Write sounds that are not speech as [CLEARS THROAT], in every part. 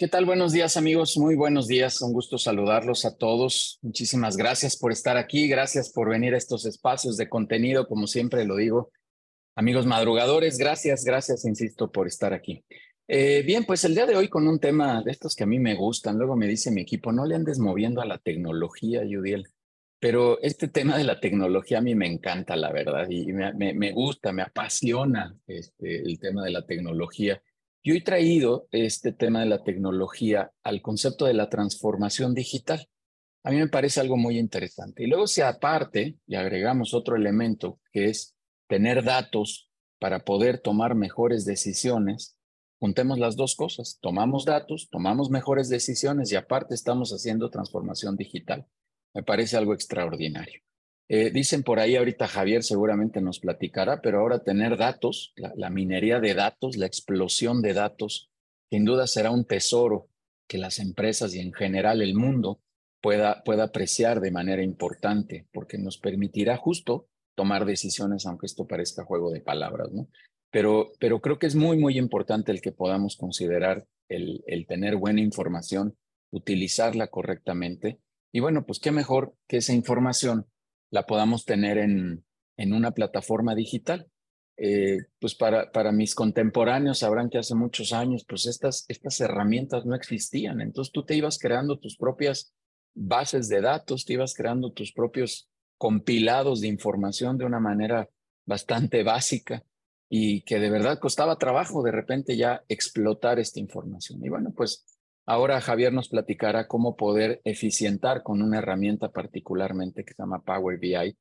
¿Qué tal? Buenos días amigos, muy buenos días, un gusto saludarlos a todos. Muchísimas gracias por estar aquí, gracias por venir a estos espacios de contenido, como siempre lo digo. Amigos madrugadores, gracias, gracias, insisto, por estar aquí. Eh, bien, pues el día de hoy con un tema de estos que a mí me gustan, luego me dice mi equipo, no le andes moviendo a la tecnología, Yudiel, pero este tema de la tecnología a mí me encanta, la verdad, y me, gusta, me apasiona este, el tema de la tecnología. Yo he traído este tema de la tecnología al concepto de la transformación digital. A mí me parece algo muy interesante. Y luego si aparte y agregamos otro elemento que es tener datos para poder tomar mejores decisiones, juntemos las dos cosas. Tomamos datos, tomamos mejores decisiones y aparte estamos haciendo transformación digital. Me parece algo extraordinario. Eh, dicen por ahí, ahorita Javier seguramente nos platicará, pero ahora tener datos, la, minería de datos, la explosión de datos, sin duda será un tesoro que las empresas y en general el mundo pueda, pueda apreciar de manera importante, porque nos permitirá justo tomar decisiones, aunque esto parezca juego de palabras, ¿no? Pero, pero creo que es muy, muy importante el que podamos considerar el, el tener buena información, utilizarla correctamente. Y bueno, pues qué mejor que esa información la podamos tener en, en una plataforma digital. Eh, pues para, para mis contemporáneos sabrán que hace muchos años, pues estas, estas herramientas no existían. Entonces tú te ibas creando tus propias bases de datos, te ibas creando tus propios compilados de información de una manera bastante básica y que de verdad costaba trabajo de repente ya explotar esta información. Y bueno, pues Ahora Javier nos platicará cómo poder eficientar con una herramienta particularmente que se llama Power BI,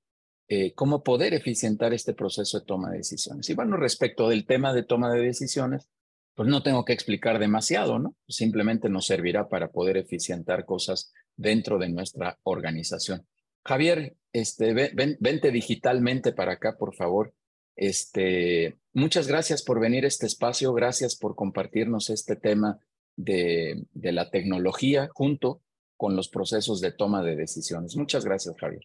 eh, cómo poder eficientar este proceso de toma de decisiones. Y bueno, respecto del tema de toma de decisiones, pues no tengo que explicar demasiado, ¿no? Simplemente nos servirá para poder eficientar cosas dentro de nuestra organización. Javier, este, vente digitalmente para acá, por favor. Este, muchas gracias por venir a este espacio, gracias por compartirnos este tema de, la tecnología junto con los procesos de toma de decisiones. Muchas gracias, Javier.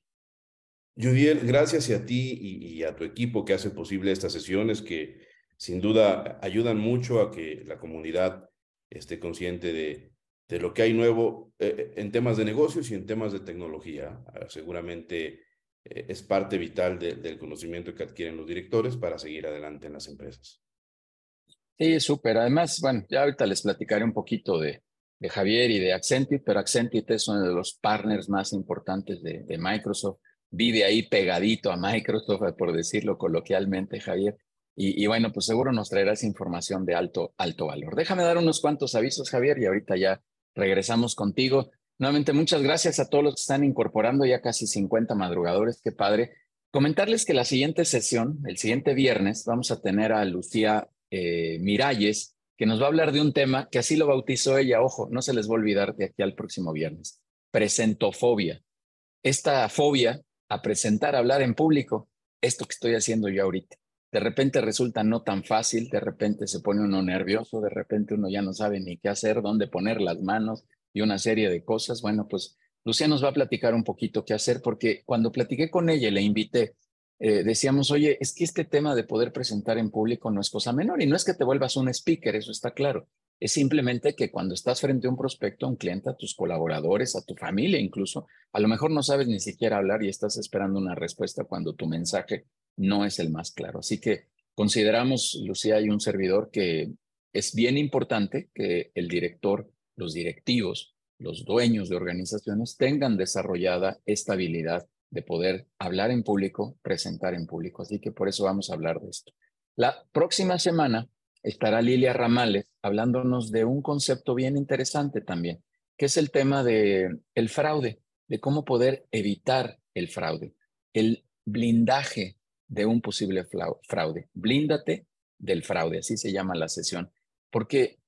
Judiel, gracias a ti y, a tu equipo que hace posible estas sesiones que sin duda ayudan mucho a que la comunidad esté consciente de, de lo que hay nuevo eh, en temas de negocios y en temas de tecnología. Ah, seguramente eh, es parte vital del conocimiento que adquieren los directores para seguir adelante en las empresas. Sí, súper. Además, bueno, ya ahorita les platicaré un poquito de, de Javier y de Accenture, pero Accenture es uno de los partners más importantes de, de Microsoft. Vive ahí pegadito a Microsoft, [LAUGHS] por decirlo coloquialmente, Javier. Y, y, bueno, pues seguro nos traerás información de alto, alto valor. Déjame dar unos cuantos avisos, Javier, y ahorita ya regresamos contigo. Nuevamente, muchas gracias a todos los que están incorporando, ya casi 50 madrugadores, qué padre. Comentarles que la siguiente sesión, el siguiente viernes, vamos a tener a Lucía eh, Miralles, que nos va a hablar de un tema que así lo bautizó ella, ojo, no se les va a olvidar de aquí al próximo viernes, presentofobia. Esta fobia a presentar, a hablar en público, esto que estoy haciendo yo ahorita. De repente resulta no tan fácil, de repente se pone uno nervioso, de repente uno ya no sabe ni qué hacer, dónde poner las manos y una serie de cosas. Bueno, pues Lucía nos va a platicar un poquito qué hacer, porque cuando platiqué con ella le invité, eh, decíamos, oye, es que este tema de poder presentar en público no es cosa menor y no es que te vuelvas un speaker, eso está claro. Es simplemente que cuando estás frente a un prospecto, a un cliente, a tus colaboradores, a tu familia incluso, a lo mejor no sabes ni siquiera hablar y estás esperando una respuesta cuando tu mensaje no es el más claro. Así que consideramos, Lucía y un servidor, que es bien importante que el director, los directivos, los dueños de organizaciones tengan desarrollada esta habilidad de poder hablar en público, presentar en público. Así que por eso vamos a hablar de esto. La próxima semana estará Lilia Ramales hablándonos de un concepto bien interesante también, que es el tema de el fraude, de cómo poder evitar el fraude, el blindaje de un posible fraude. Blíndate del fraude, así se llama la sesión, porque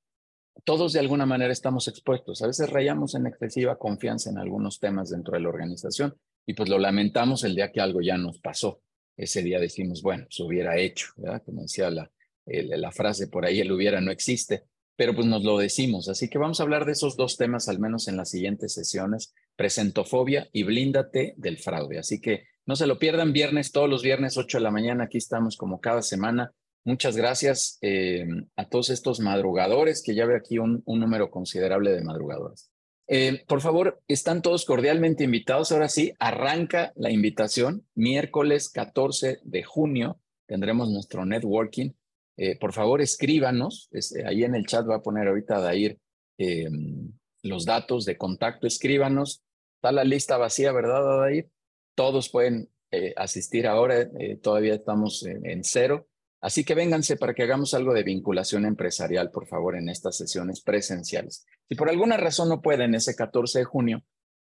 todos de alguna manera estamos expuestos. A veces rayamos en excesiva confianza en algunos temas dentro de la organización y pues lo lamentamos el día que algo ya nos pasó. Ese día decimos, bueno, se hubiera hecho, ¿verdad? Como decía la, la frase por ahí, el hubiera no existe, pero pues nos lo decimos. Así que vamos a hablar de esos dos temas, al menos en las siguientes sesiones, presentofobia y blíndate del fraude. Así que no se lo pierdan, viernes, todos los viernes, 8 de la mañana, aquí estamos como cada semana. Muchas gracias eh, a todos estos madrugadores, que ya veo aquí un, número considerable de madrugadores. Eh, por favor, están todos cordialmente invitados. Ahora sí, arranca la invitación. Miércoles 14 de junio tendremos nuestro networking. Eh, por favor, escríbanos. ahí en el chat va a poner ahorita Dair los datos de contacto. Escríbanos. Está la lista vacía, ¿verdad, Dair? Todos pueden asistir ahora. todavía estamos en cero Así que vénganse para que hagamos algo de vinculación empresarial, por favor, en estas sesiones presenciales. Si por alguna razón no pueden ese 14 de junio,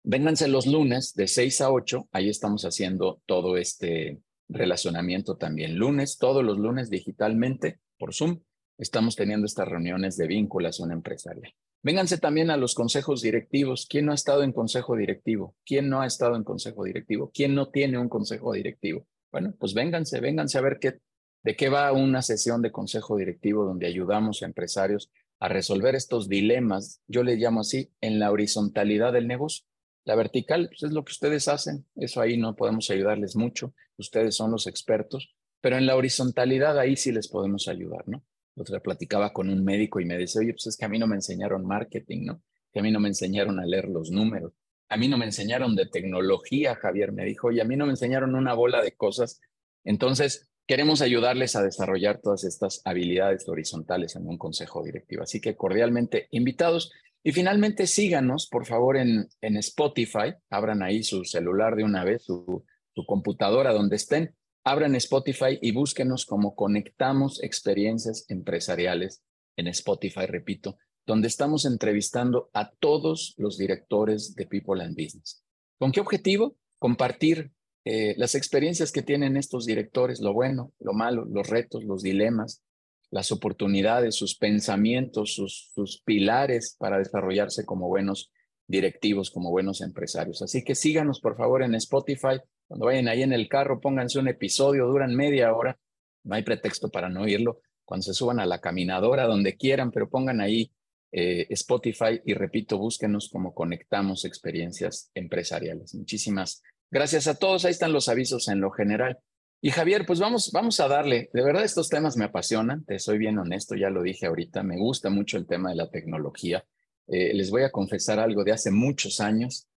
vénganse los lunes de 6 a 8. Ahí estamos haciendo todo este relacionamiento también. Lunes, todos los lunes digitalmente por Zoom, estamos teniendo estas reuniones de vinculación empresarial. Vénganse también a los consejos directivos. ¿Quién no ha estado en consejo directivo? ¿Quién no ha estado en consejo directivo? ¿Quién no tiene un consejo directivo? Bueno, pues vénganse, vénganse a ver qué ¿De qué va una sesión de consejo directivo donde ayudamos a empresarios a resolver estos dilemas? Yo le llamo así, en la horizontalidad del negocio. La vertical pues, es lo que ustedes hacen, eso ahí no podemos ayudarles mucho, ustedes son los expertos, pero en la horizontalidad ahí sí les podemos ayudar, ¿no? Otra platicaba con un médico y me dice, oye, pues es que a mí no me enseñaron marketing, ¿no? Que a mí no me enseñaron a leer los números, a mí no me enseñaron de tecnología, Javier me dijo, y a mí no me enseñaron una bola de cosas. Entonces, Queremos ayudarles a desarrollar todas estas habilidades horizontales en un consejo directivo. Así que cordialmente invitados. Y finalmente síganos, por favor, en, en Spotify. Abran ahí su celular de una vez, su, su computadora donde estén. Abran Spotify y búsquenos como Conectamos Experiencias Empresariales en Spotify, repito, donde estamos entrevistando a todos los directores de People and Business. ¿Con qué objetivo? Compartir eh, las experiencias que tienen estos directores, lo bueno, lo malo, los retos, los dilemas, las oportunidades, sus pensamientos, sus, pilares para desarrollarse como buenos directivos, como buenos empresarios. Así que síganos, por favor, en Spotify. Cuando vayan ahí en el carro, pónganse un episodio, duran media hora. No hay pretexto para no oírlo. Cuando se suban a la caminadora, donde quieran, pero pongan ahí eh, Spotify y repito, búsquenos como conectamos experiencias empresariales. Muchísimas Gracias a todos, ahí están los avisos en lo general. Y Javier, pues vamos, vamos a darle, de verdad estos temas me apasionan, te soy bien honesto, ya lo dije ahorita, me gusta mucho el tema de la tecnología. Eh, les voy a confesar algo de hace muchos años.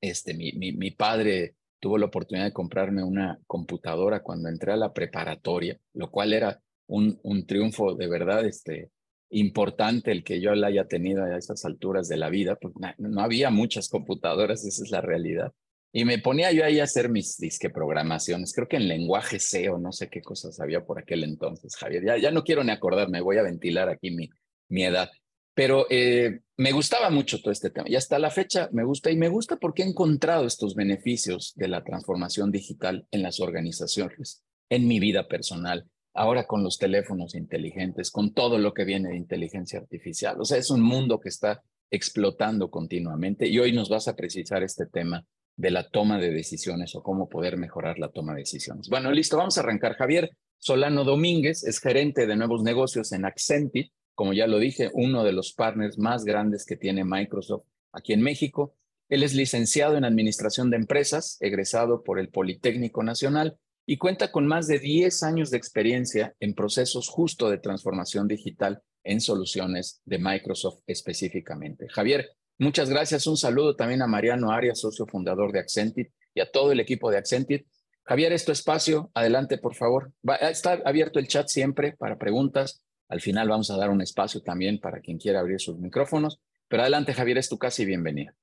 Este, mi, mi, padre tuvo la oportunidad de comprarme una computadora cuando entré a la preparatoria, lo cual era un, un triunfo de verdad este, importante el que yo la haya tenido a esas alturas de la vida, porque no había muchas computadoras, esa es la realidad. Y me ponía yo ahí a hacer mis disque programaciones, creo que en lenguaje C o no sé qué cosas había por aquel entonces, Javier. Ya, ya no quiero ni acordarme, voy a ventilar aquí mi, mi edad. Pero eh, me gustaba mucho todo este tema y hasta la fecha me gusta y me gusta porque he encontrado estos beneficios de la transformación digital en las organizaciones, en mi vida personal, ahora con los teléfonos inteligentes, con todo lo que viene de inteligencia artificial. O sea, es un mundo que está explotando continuamente y hoy nos vas a precisar este tema de la toma de decisiones o cómo poder mejorar la toma de decisiones. Bueno, listo, vamos a arrancar. Javier Solano Domínguez es gerente de nuevos negocios en Accentit, como ya lo dije, uno de los partners más grandes que tiene Microsoft aquí en México. Él es licenciado en Administración de Empresas, egresado por el Politécnico Nacional y cuenta con más de 10 años de experiencia en procesos justo de transformación digital en soluciones de Microsoft específicamente. Javier, Muchas gracias. Un saludo también a Mariano Arias, socio fundador de Accentit, y a todo el equipo de Accentit. Javier, es espacio. Adelante, por favor. Estar abierto el chat siempre para preguntas. Al final vamos a dar un espacio también para quien quiera abrir sus micrófonos. Pero adelante, Javier, es tu casa y bienvenida.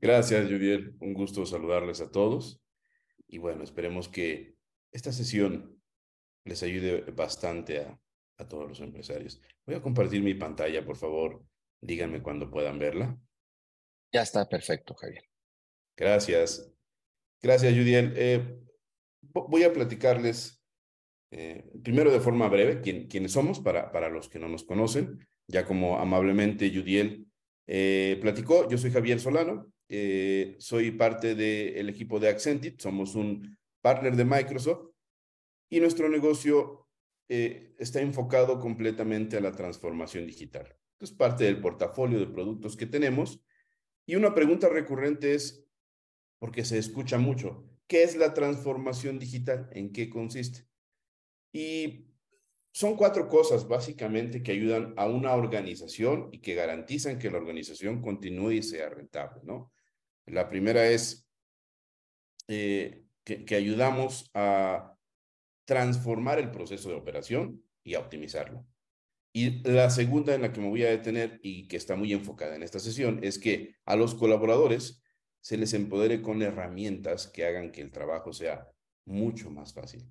Gracias, Judiel. Un gusto saludarles a todos. Y bueno, esperemos que esta sesión les ayude bastante a, a todos los empresarios. Voy a compartir mi pantalla, por favor. Díganme cuando puedan verla. Ya está perfecto, Javier. Gracias. Gracias, Judiel. Eh, voy a platicarles eh, primero de forma breve quién, quiénes somos para, para los que no nos conocen. Ya como amablemente Judiel eh, platicó, yo soy Javier Solano, soy parte del equipo de Accentit, somos un partner de Microsoft y nuestro negocio está enfocado completamente a la transformación digital. Es parte del portafolio de productos que tenemos y una pregunta recurrente es, porque se escucha mucho, ¿qué es la transformación digital? ¿En qué consiste? Y son cuatro cosas básicamente que ayudan a una organización y que garantizan que la organización continúe y sea rentable, ¿no? La primera es eh, que, que ayudamos a transformar el proceso de operación y a optimizarlo. Y la segunda en la que me voy a detener y que está muy enfocada en esta sesión es que a los colaboradores se les empodere con herramientas que hagan que el trabajo sea mucho más fácil.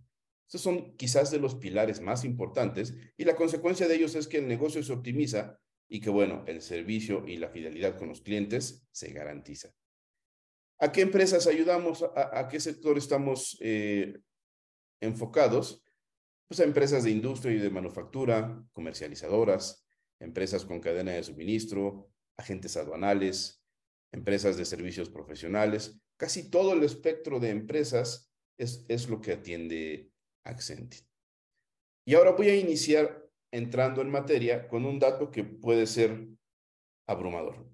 Estos son quizás de los pilares más importantes y la consecuencia de ellos es que el negocio se optimiza y que, bueno, el servicio y la fidelidad con los clientes se garantiza. ¿A qué empresas ayudamos? ¿A, qué sector estamos eh, enfocados? Pues a empresas de industria y de manufactura, comercializadoras, empresas con cadena de suministro, agentes aduanales, empresas de servicios profesionales. Casi todo el espectro de empresas es, es lo que atiende Accenture. Y ahora voy a iniciar entrando en materia con un dato que puede ser abrumador.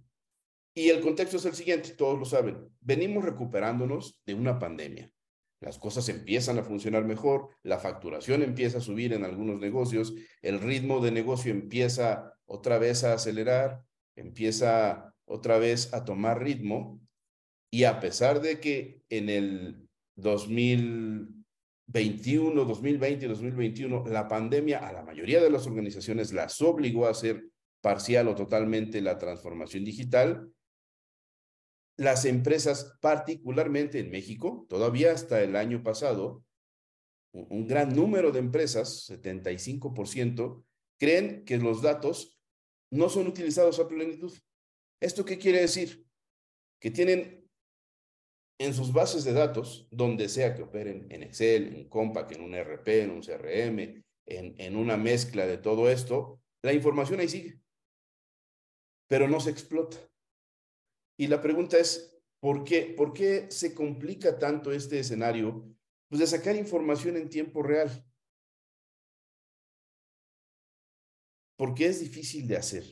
Y el contexto es el siguiente, todos lo saben. Venimos recuperándonos de una pandemia. Las cosas empiezan a funcionar mejor, la facturación empieza a subir en algunos negocios, el ritmo de negocio empieza otra vez a acelerar, empieza otra vez a tomar ritmo. Y a pesar de que en el 2000 21, 2020 y 2021, la pandemia a la mayoría de las organizaciones las obligó a hacer parcial o totalmente la transformación digital. Las empresas, particularmente en México, todavía hasta el año pasado, un gran número de empresas, 75%, creen que los datos no son utilizados a plenitud. ¿Esto qué quiere decir? Que tienen en sus bases de datos, donde sea que operen, en Excel, en Compaq, en un RP, en un CRM, en, en una mezcla de todo esto, la información ahí sigue, pero no se explota. Y la pregunta es, ¿por qué, ¿por qué se complica tanto este escenario pues de sacar información en tiempo real? Porque es difícil de hacer.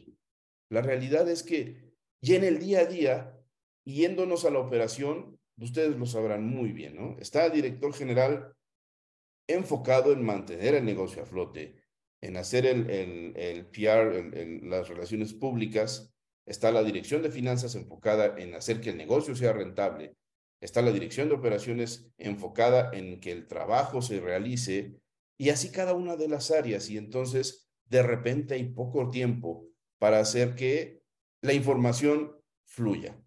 La realidad es que ya en el día a día, yéndonos a la operación, ustedes lo sabrán muy bien, ¿no? Está el director general enfocado en mantener el negocio a flote, en hacer el, el, el PR, las relaciones públicas. Está la dirección de finanzas enfocada en hacer que el negocio sea rentable. Está la dirección de operaciones enfocada en que el trabajo se realice y así cada una de las áreas. Y entonces, de repente hay poco tiempo para hacer que la información fluya.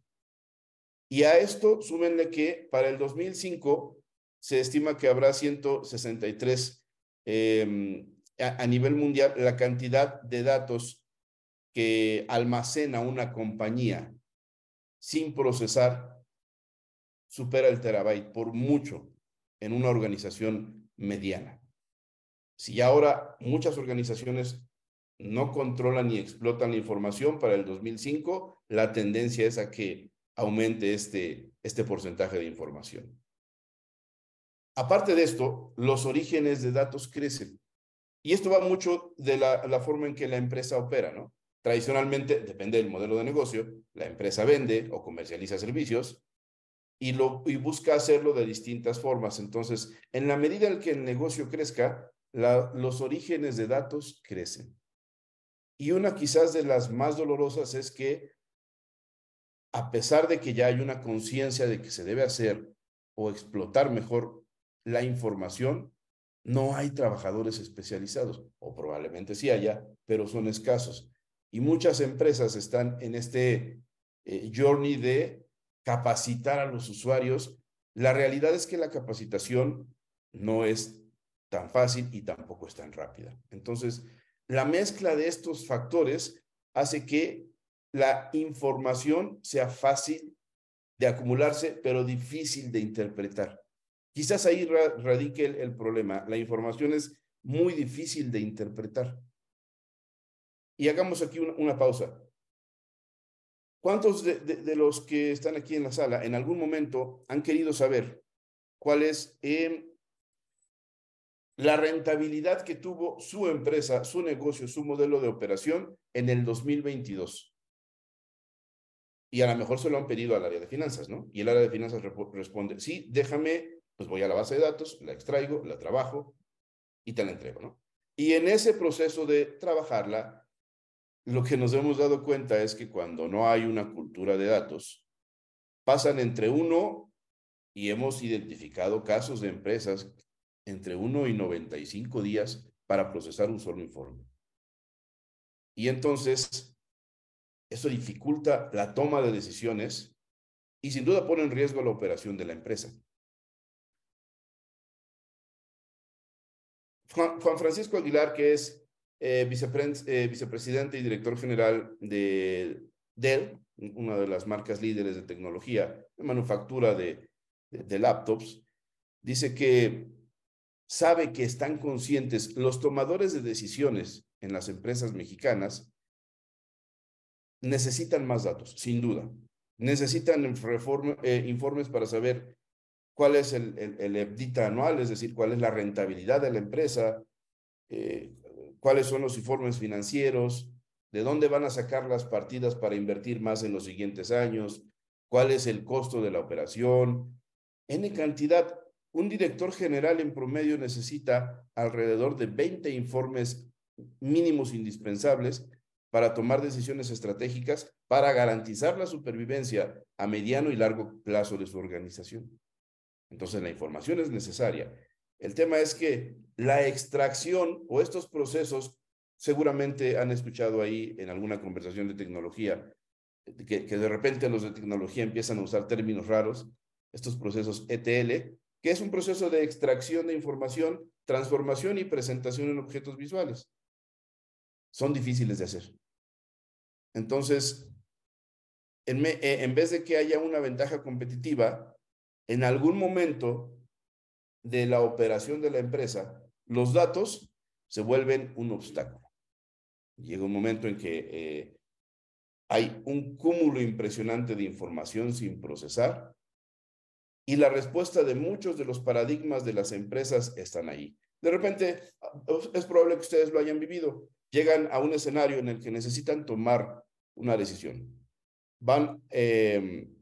Y a esto súmenle que para el 2005 se estima que habrá 163 em, a, nivel mundial la cantidad de datos que almacena una compañía sin procesar supera el terabyte por mucho en una organización mediana. Si ahora muchas organizaciones no controlan ni explotan la información para el 2005, la tendencia es a que aumente este, este porcentaje de información. Aparte de esto, los orígenes de datos crecen. Y esto va mucho de la, la forma en que la empresa opera, ¿no? Tradicionalmente, depende del modelo de negocio, la empresa vende o comercializa servicios y, lo, y busca hacerlo de distintas formas. Entonces, en la medida en que el negocio crezca, los orígenes de datos crecen. Y una quizás de las más dolorosas es que a pesar de que ya hay una conciencia de que se debe hacer o explotar mejor la información, no hay trabajadores especializados, o probablemente sí haya, pero son escasos. Y muchas empresas están en este eh, journey de capacitar a los usuarios. La realidad es que la capacitación no es tan fácil y tampoco es tan rápida. Entonces, la mezcla de estos factores hace que la información sea fácil de acumularse, pero difícil de interpretar. Quizás ahí radique el, problema. La información es muy difícil de interpretar. Y hagamos aquí una, pausa. ¿Cuántos de, los que están aquí en la sala en algún momento han querido saber cuál es eh, la rentabilidad que tuvo su empresa, su negocio, su modelo de operación en el 2022? y a lo mejor se lo han pedido al área de finanzas, ¿no? Y el área de finanzas responde, sí, déjame, pues voy a la base de datos, la extraigo, la trabajo y te la entrego, ¿no? Y en ese proceso de trabajarla, lo que nos hemos dado cuenta es que cuando no hay una cultura de datos, pasan entre uno, y hemos identificado casos de empresas entre uno y 95 días para procesar un solo informe. Y entonces, eso dificulta la toma de decisiones y sin duda pone en riesgo la operación de la empresa. Juan, Francisco Aguilar, que es eh, eh, vicepresidente y director general de Dell, una de las marcas líderes de tecnología de manufactura de, laptops, dice que sabe que están conscientes los tomadores de decisiones en las empresas mexicanas necesitan más datos, sin duda. Necesitan eh, informes para saber cuál es el, el, EBITDA anual, es decir, cuál es la rentabilidad de la empresa, eh, cuáles son los informes financieros, de dónde van a sacar las partidas para invertir más en los siguientes años, cuál es el costo de la operación, N cantidad. Un director general en promedio necesita alrededor de 20 informes mínimos indispensables para tomar decisiones estratégicas para garantizar la supervivencia a mediano y largo plazo de su organización. Entonces, la información es necesaria. El tema es que la extracción o estos procesos, seguramente han escuchado ahí en alguna conversación de tecnología, que, de repente los de tecnología empiezan a usar términos raros, estos procesos ETL, que es un proceso de extracción de información, transformación y presentación en objetos visuales. Son difíciles de hacer. Entonces, en, eh, en vez de que haya una ventaja competitiva, en algún momento de la operación de la empresa, los datos se vuelven un obstáculo. Llega un momento en que eh, hay un cúmulo impresionante de información sin procesar y la respuesta de muchos de los paradigmas de las empresas están ahí. De repente, es probable que ustedes lo hayan vivido. Llegan a un escenario en el que necesitan tomar una decisión. Van em,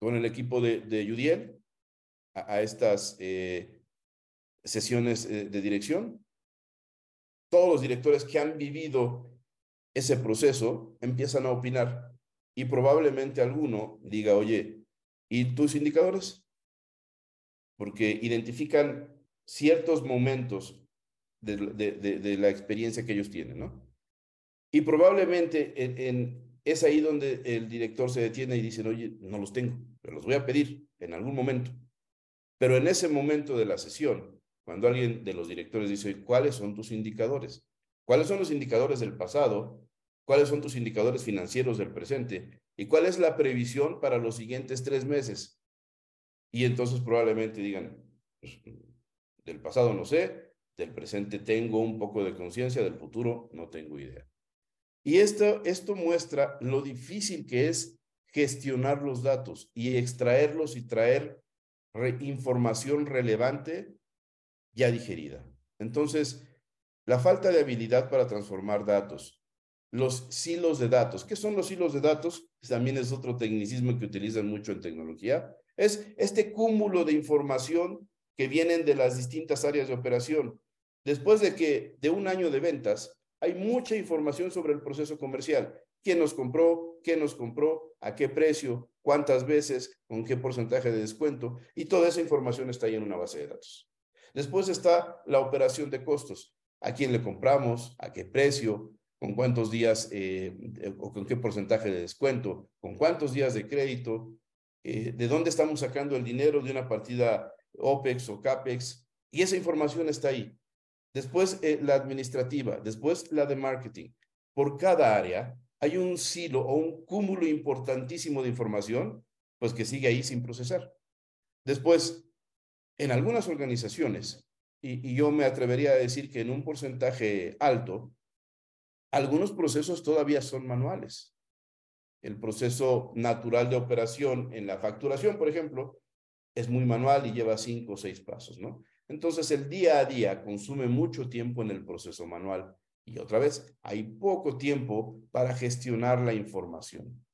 con el equipo de, de Yudiel a, estas eh, sesiones eh, de dirección. Todos los directores que han vivido ese proceso empiezan a opinar y probablemente alguno diga, oye, ¿Y tus indicadores? Porque identifican ciertos momentos de, la experiencia que ellos tienen, ¿no? Y probablemente en, es ahí donde el director se detiene y dice, oye, no los tengo, pero los voy a pedir en algún momento. Pero en ese momento de la sesión, cuando alguien de los directores dice, ¿cuáles son tus indicadores? ¿Cuáles son los indicadores del pasado? ¿Cuáles son tus indicadores financieros del presente? ¿Y cuál es la previsión para los siguientes tres meses? Y entonces probablemente digan, pues, del pasado no sé, del presente tengo un poco de conciencia, del futuro no tengo idea. Y esto, esto muestra lo difícil que es gestionar los datos y extraerlos y traer información relevante ya digerida. Entonces, la falta de habilidad para transformar datos, los silos de datos. ¿Qué son los hilos de datos? También es otro tecnicismo que utilizan mucho en tecnología. Es este cúmulo de información que vienen de las distintas áreas de operación. Después de que de un año de ventas, hay mucha información sobre el proceso comercial. ¿Quién nos compró? ¿Qué nos compró? ¿A qué precio? ¿Cuántas veces? ¿Con qué porcentaje de descuento? Y toda esa información está ahí en una base de datos. Después está la operación de costos. ¿A quién le compramos? ¿A qué precio? con cuántos días eh, o con qué porcentaje de descuento, con cuántos días de crédito, eh, de dónde estamos sacando el dinero de una partida OPEX o CAPEX, y esa información está ahí. Después eh, la administrativa, después la de marketing. Por cada área hay un silo o un cúmulo importantísimo de información, pues que sigue ahí sin procesar. Después, en algunas organizaciones, y yo me atrevería a decir que en un porcentaje alto, algunos procesos todavía son manuales. El proceso natural de operación en la facturación, por ejemplo, es muy manual y lleva cinco o seis pasos, ¿no? Entonces, el día a día consume mucho tiempo en el proceso manual. Y otra vez, hay poco tiempo para gestionar la información.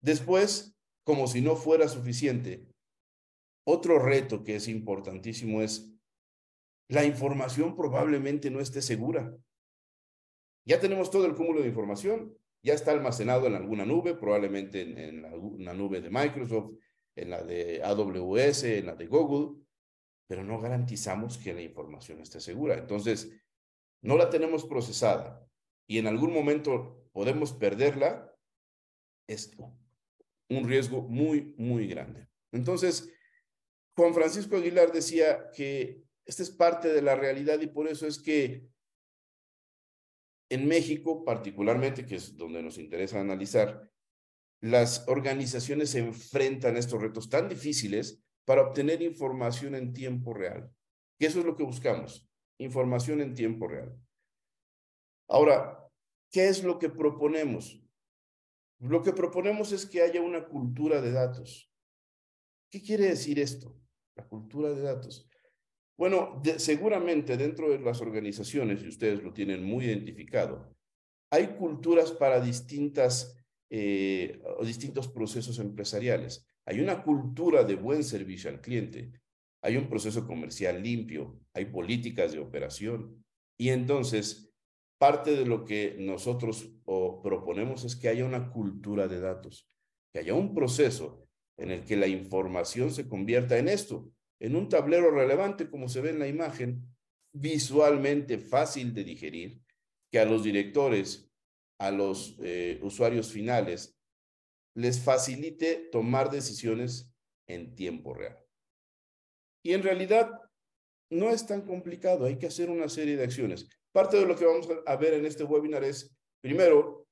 Después, como si no fuera suficiente, otro reto que es importantísimo es la información probablemente no esté segura. Ya tenemos todo el cúmulo de información, ya está almacenado en alguna nube, probablemente en, la, nube de Microsoft, en la de AWS, en la de Google, pero no garantizamos que la información esté segura. Entonces, no la tenemos procesada y en algún momento podemos perderla, es un riesgo muy, muy grande. Entonces, Juan Francisco Aguilar decía que esta es parte de la realidad y por eso es que en México, particularmente, que es donde nos interesa analizar, las organizaciones se enfrentan a estos retos tan difíciles para obtener información en tiempo real. Y eso es lo que buscamos, información en tiempo real. Ahora, ¿qué es lo que proponemos? Lo que proponemos es que haya una cultura de datos. ¿Qué quiere decir esto? La cultura de datos. Bueno, seguramente dentro de las organizaciones, y ustedes lo tienen muy identificado, hay culturas para distintas eh, distintos procesos empresariales. Hay una cultura de buen servicio al cliente, hay un proceso comercial limpio, hay políticas de operación. Y entonces, parte de lo que nosotros proponemos es que haya una cultura de datos, que haya un proceso en el que la información se convierta en esto, en un tablero relevante, como se ve en la imagen, visualmente fácil de digerir, que a los directores, a los eh, usuarios finales, les facilite tomar decisiones en tiempo real. Y en realidad no es tan complicado, hay que hacer una serie de acciones. Parte de lo que vamos a ver en este webinar es, primero,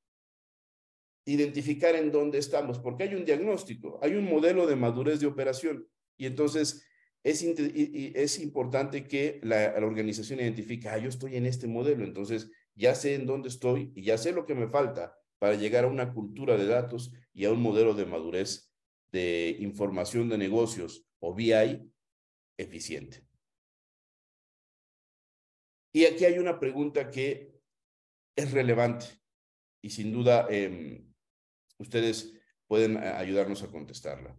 identificar en dónde estamos, porque hay un diagnóstico, hay un modelo de madurez de operación. Y entonces es, es importante que la, organización identifique, ah, yo estoy en este modelo, entonces ya sé en dónde estoy y ya sé lo que me falta para llegar a una cultura de datos y a un modelo de madurez de información de negocios o BI eficiente. Y aquí hay una pregunta que es relevante y sin duda em, ustedes pueden eh, ayudarnos a contestarla.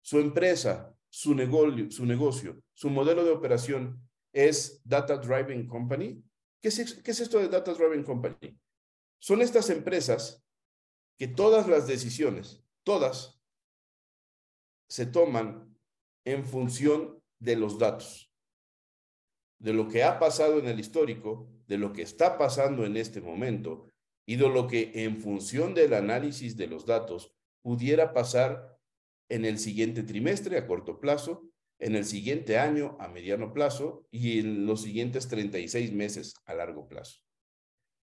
Su empresa su negocio, su negocio, su modelo de operación es Data Driving Company. ¿Qué es, ¿Qué es esto de Data Driving Company? Son estas empresas que todas las decisiones, todas, se toman en función de los datos, de lo que ha pasado en el histórico, de lo que está pasando en este momento y de lo que en función del análisis de los datos pudiera pasar en el siguiente trimestre a corto plazo, en el siguiente año a mediano plazo y en los siguientes 36 meses a largo plazo.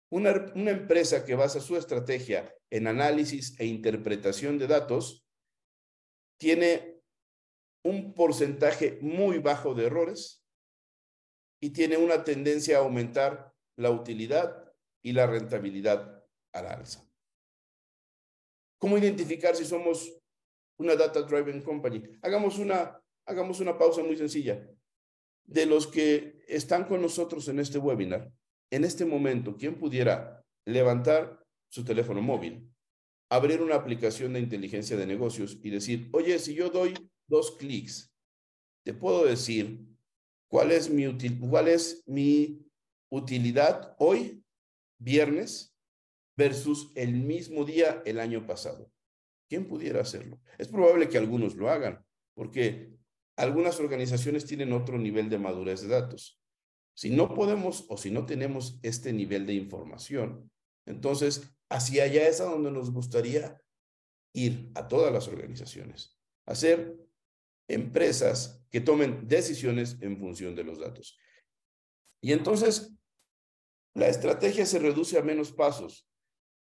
Una, una, empresa que basa su estrategia en análisis e interpretación de datos tiene un porcentaje muy bajo de errores y tiene una tendencia a aumentar la utilidad y la rentabilidad a la alza. ¿Cómo identificar si somos una Data Driven Company. Hagamos una, hagamos una pausa muy sencilla. De los que están con nosotros en este webinar, en este momento, ¿quién pudiera levantar su teléfono móvil, abrir una aplicación de inteligencia de negocios y decir, oye, si yo doy dos clics, te puedo decir cuál es mi, cuál es mi utilidad hoy, viernes, versus el mismo día el año pasado. ¿Quién pudiera hacerlo? Es probable que algunos lo hagan, porque algunas organizaciones tienen otro nivel de madurez de datos. Si no podemos o si no tenemos este nivel de información, entonces hacia allá es a donde nos gustaría ir a todas las organizaciones, hacer empresas que tomen decisiones en función de los datos. Y entonces la estrategia se reduce a menos pasos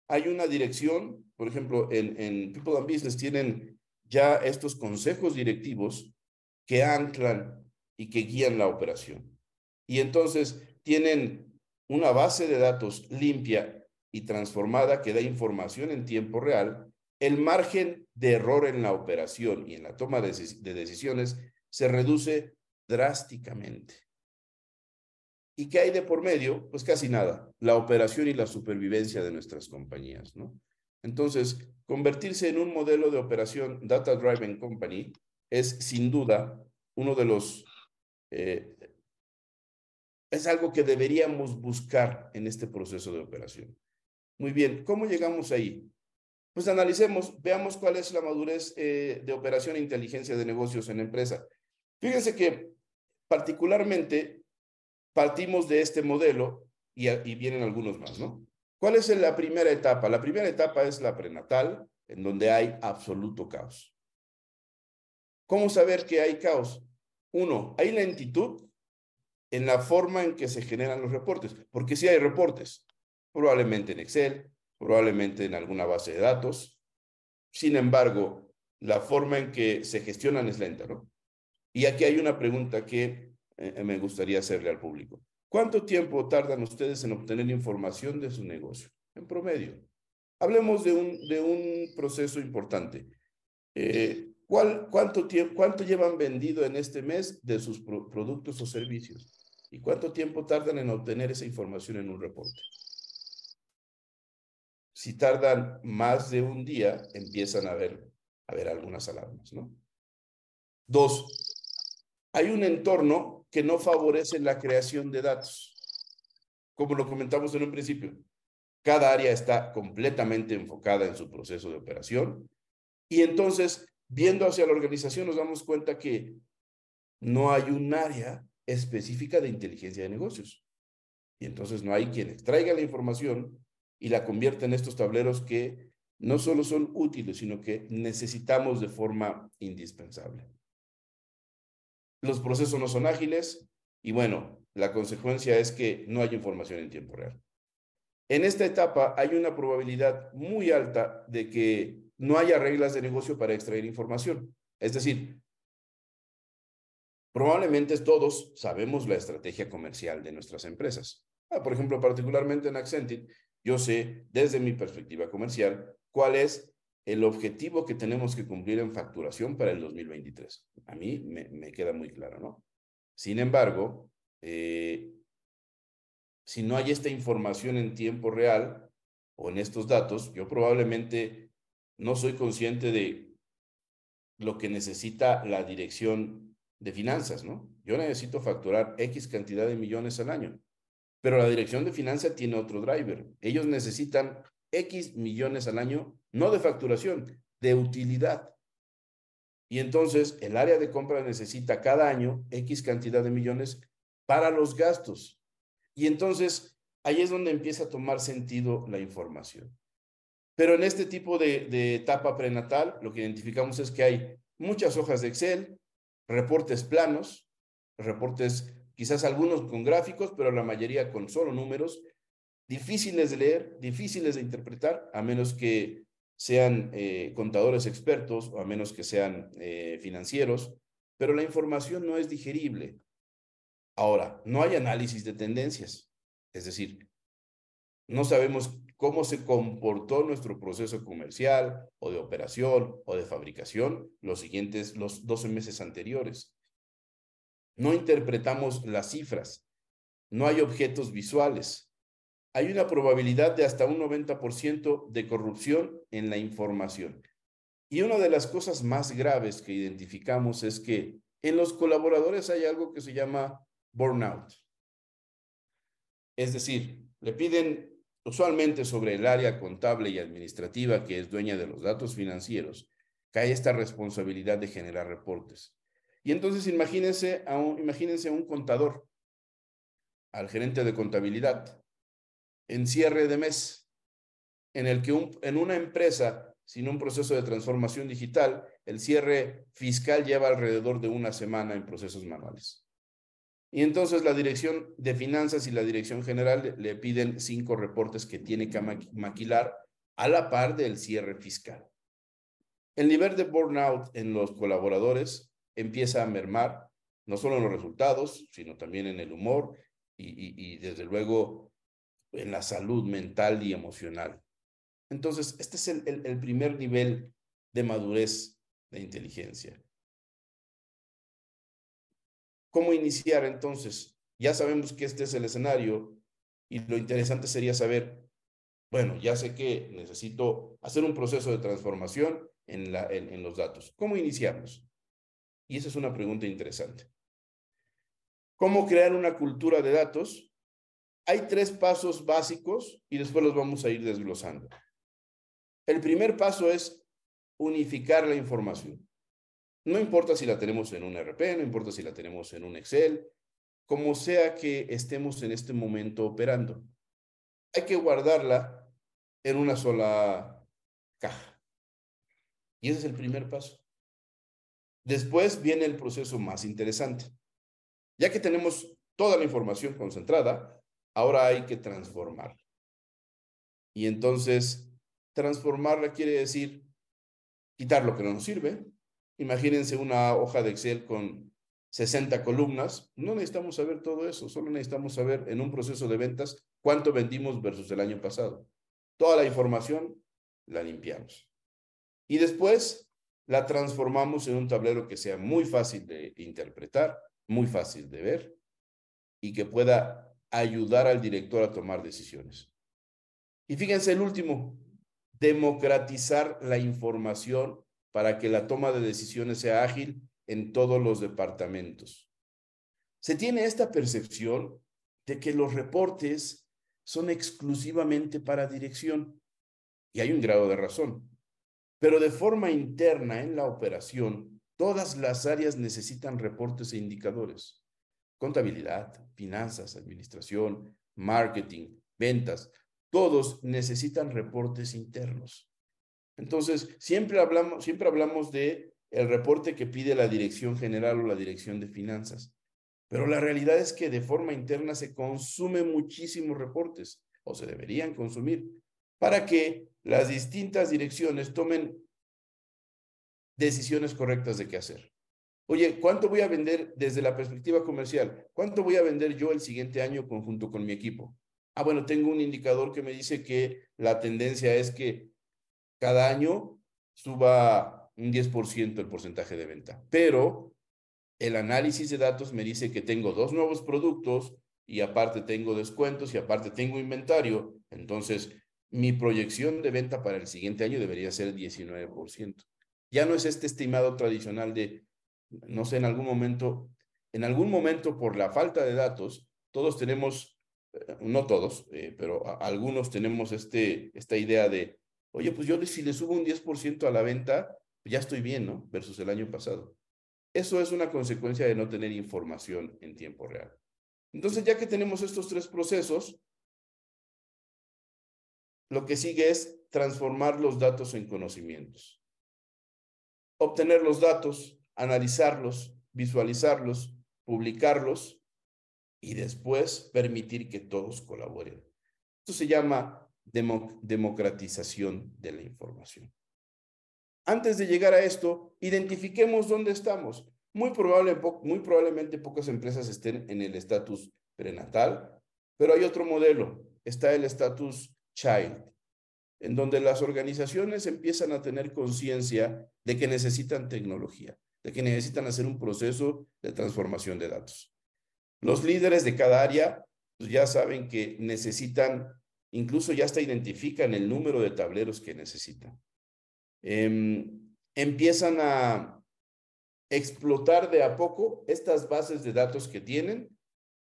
hay una dirección, por ejemplo, en, People and Business tienen ya estos consejos directivos que anclan y que guían la operación. Y entonces tienen una base de datos limpia y transformada que da información en tiempo real. El margen de error en la operación y en la toma de decisiones se reduce drásticamente. ¿Y qué hay de por medio? Pues casi nada, la operación y la supervivencia de nuestras compañías, ¿no? Entonces, convertirse en un modelo de operación Data Driven Company es sin duda uno de los, eh, es algo que deberíamos buscar en este proceso de operación. Muy bien, ¿cómo llegamos ahí? Pues analicemos, veamos cuál es la madurez eh, de operación e inteligencia de negocios en la empresa. Fíjense que particularmente partimos de este modelo y, y vienen algunos más, ¿no? ¿Cuál es la primera etapa? La primera etapa es la prenatal, en donde hay absoluto caos. ¿Cómo saber que hay caos? Uno, hay lentitud en la forma en que se generan los reportes, porque si hay reportes, probablemente en Excel, probablemente en alguna base de datos. Sin embargo, la forma en que se gestionan es lenta, ¿no? Y aquí hay una pregunta que eh, me gustaría hacerle al público. ¿Cuánto tiempo tardan ustedes en obtener información de su negocio? En promedio. Hablemos de un, de un proceso importante. Eh, ¿cuál, cuánto, tiempo, ¿Cuánto llevan vendido en este mes de sus productos o servicios? ¿Y cuánto tiempo tardan en obtener esa información en un reporte? Si tardan más de un día, empiezan a ver, a ver algunas alarmas, ¿no? Dos, hay un entorno que no favorece la creación de datos. Como lo comentamos en un principio, cada área está completamente enfocada en su proceso de operación y entonces, viendo hacia la organización, nos damos cuenta que no hay un área específica de inteligencia de negocios. Y entonces no hay quien extraiga la información y la convierta en estos tableros que no solo son útiles, sino que necesitamos de forma indispensable los procesos no son ágiles y bueno, la consecuencia es que no hay información en tiempo real. En esta etapa hay una probabilidad muy alta de que no haya reglas de negocio para extraer información. Es decir, probablemente todos sabemos la estrategia comercial de nuestras empresas. Ah, por ejemplo, particularmente en Accentit, yo sé desde mi perspectiva comercial cuál es el objetivo que tenemos que cumplir en facturación para el 2023. A mí me, queda muy claro, ¿no? Sin embargo, eh, si no hay esta información en tiempo real o en estos datos, yo probablemente no soy consciente de lo que necesita la dirección de finanzas, ¿no? Yo necesito facturar X cantidad de millones al año, pero la dirección de finanzas tiene otro driver. Ellos necesitan X millones al año, no de facturación, de utilidad. Y entonces el área de compra necesita cada año X cantidad de millones para los gastos. Y entonces ahí es donde empieza a tomar sentido la información. Pero en este tipo de, de etapa prenatal, lo que identificamos es que hay muchas hojas de Excel, reportes planos, reportes quizás algunos con gráficos, pero la mayoría con solo números, difíciles de leer, difíciles de interpretar, a menos que sean eh, contadores expertos o a menos que sean eh, financieros, pero la información no es digerible. Ahora, no hay análisis de tendencias, es decir, no sabemos cómo se comportó nuestro proceso comercial o de operación o de fabricación los siguientes, los 12 meses anteriores. No interpretamos las cifras, no hay objetos visuales, hay una probabilidad de hasta un 90% de corrupción en la información. Y una de las cosas más graves que identificamos es que en los colaboradores hay algo que se llama burnout. Es decir, le piden usualmente sobre el área contable y administrativa que es dueña de los datos financieros, hay esta responsabilidad de generar reportes. Y entonces imagínense a un, imagínense a un contador, al gerente de contabilidad, en cierre de mes, en el que en una empresa sin un proceso de transformación digital, el cierre fiscal lleva alrededor de una semana en procesos manuales. Y entonces la dirección de finanzas y la dirección general le piden cinco reportes que tiene que maquilar a la par del cierre fiscal. El nivel de burnout en los colaboradores empieza a mermar, no solo en los resultados, sino también en el humor y, desde luego en la salud mental y emocional. Entonces, este es el, primer nivel de madurez de inteligencia. ¿Cómo iniciar entonces? Ya sabemos que este es el escenario y lo interesante sería saber, bueno, ya sé que necesito hacer un proceso de transformación en los datos. ¿Cómo iniciarlos? Y esa es una pregunta interesante. cómo crear una cultura de datos, hay tres pasos básicos y después los vamos a ir desglosando. El primer paso es unificar la información. No importa si la tenemos en un RP, no importa si la tenemos en un Excel, como sea que estemos en este momento operando. Hay que guardarla en una sola caja. Y ese es el primer paso. Después viene el proceso más interesante. Ya que tenemos toda la información concentrada, ahora hay que transformarla. Y entonces, transformarla quiere decir quitar lo que no nos sirve. Imagínense una hoja de Excel con 60 columnas. No necesitamos saber todo eso, solo necesitamos saber en un proceso de ventas cuánto vendimos versus el año pasado. Toda la información la limpiamos. Y después la transformamos en un tablero que sea muy fácil de interpretar, muy fácil de ver y que pueda ayudar al director a tomar decisiones. Y fíjense el último, democratizar la información para que la toma de decisiones sea ágil en todos los departamentos. Se tiene esta percepción de que los reportes son exclusivamente para dirección y hay un grado de razón. Pero de forma interna en la operación, todas las áreas necesitan reportes e indicadores. Contabilidad, finanzas, administración, marketing, ventas, todos necesitan reportes internos. Entonces, siempre hablamos, siempre hablamos de el reporte que pide la dirección general o la dirección de finanzas. Pero la realidad es que de forma interna se consumen muchísimos reportes o se deberían consumir para que las distintas direcciones tomen decisiones correctas de qué hacer. Oye, ¿cuánto voy a vender desde la perspectiva comercial? ¿Cuánto voy a vender yo el siguiente año conjunto con mi equipo? Ah, bueno, tengo un indicador que me dice que la tendencia es que cada año suba un 10% el porcentaje de venta, pero el análisis de datos me dice que tengo dos nuevos productos y aparte tengo descuentos y aparte tengo inventario, entonces mi proyección de venta para el siguiente año debería ser 19%. Ya no es este estimado tradicional de, no sé, en algún momento, en algún momento por la falta de datos, todos tenemos, eh, no todos, eh, pero algunos tenemos este, esta idea de, oye, pues yo si le subo un 10% a la venta, ya estoy bien, ¿no? Versus el año pasado. Eso es una consecuencia de no tener información en tiempo real. Entonces, ya que tenemos estos tres procesos, lo que sigue es transformar los datos en conocimientos. Obtener los datos, analizarlos, visualizarlos, publicarlos y después permitir que todos colaboren. Esto se llama democratización de la información. Antes de llegar a esto, identifiquemos dónde estamos. Muy, probable, muy probablemente pocas empresas estén en el estatus prenatal, pero hay otro modelo. Está el estatus Child, en donde las organizaciones empiezan a tener conciencia de que necesitan tecnología, de que necesitan hacer un proceso de transformación de datos. Los líderes de cada área pues, ya saben que necesitan, incluso ya hasta identifican el número de tableros que necesitan. Em, empiezan a explotar de a poco estas bases de datos que tienen,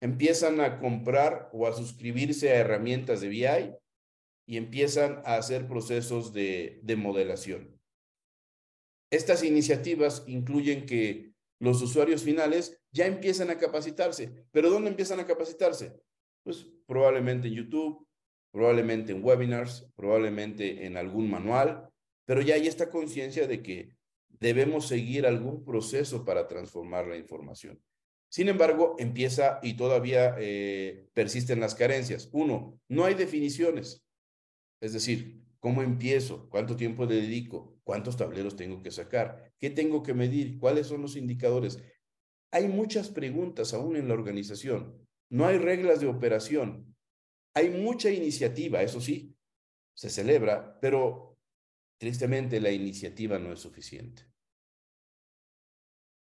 empiezan a comprar o a suscribirse a herramientas de BI y empiezan a hacer procesos de, de modelación. Estas iniciativas incluyen que los usuarios finales ya empiezan a capacitarse. ¿Pero dónde empiezan a capacitarse? Pues probablemente en YouTube, probablemente en webinars, probablemente en algún manual, pero ya hay esta conciencia de que debemos seguir algún proceso para transformar la información. Sin embargo, empieza y todavía eh, persisten las carencias. Uno, no hay definiciones. Es decir, ¿cómo empiezo? ¿Cuánto tiempo le dedico? ¿Cuántos tableros tengo que sacar? ¿Qué tengo que medir? ¿Cuáles son los indicadores? Hay muchas preguntas aún en la organización. No hay reglas de operación. Hay mucha iniciativa, eso sí, se celebra, pero tristemente la iniciativa no es suficiente.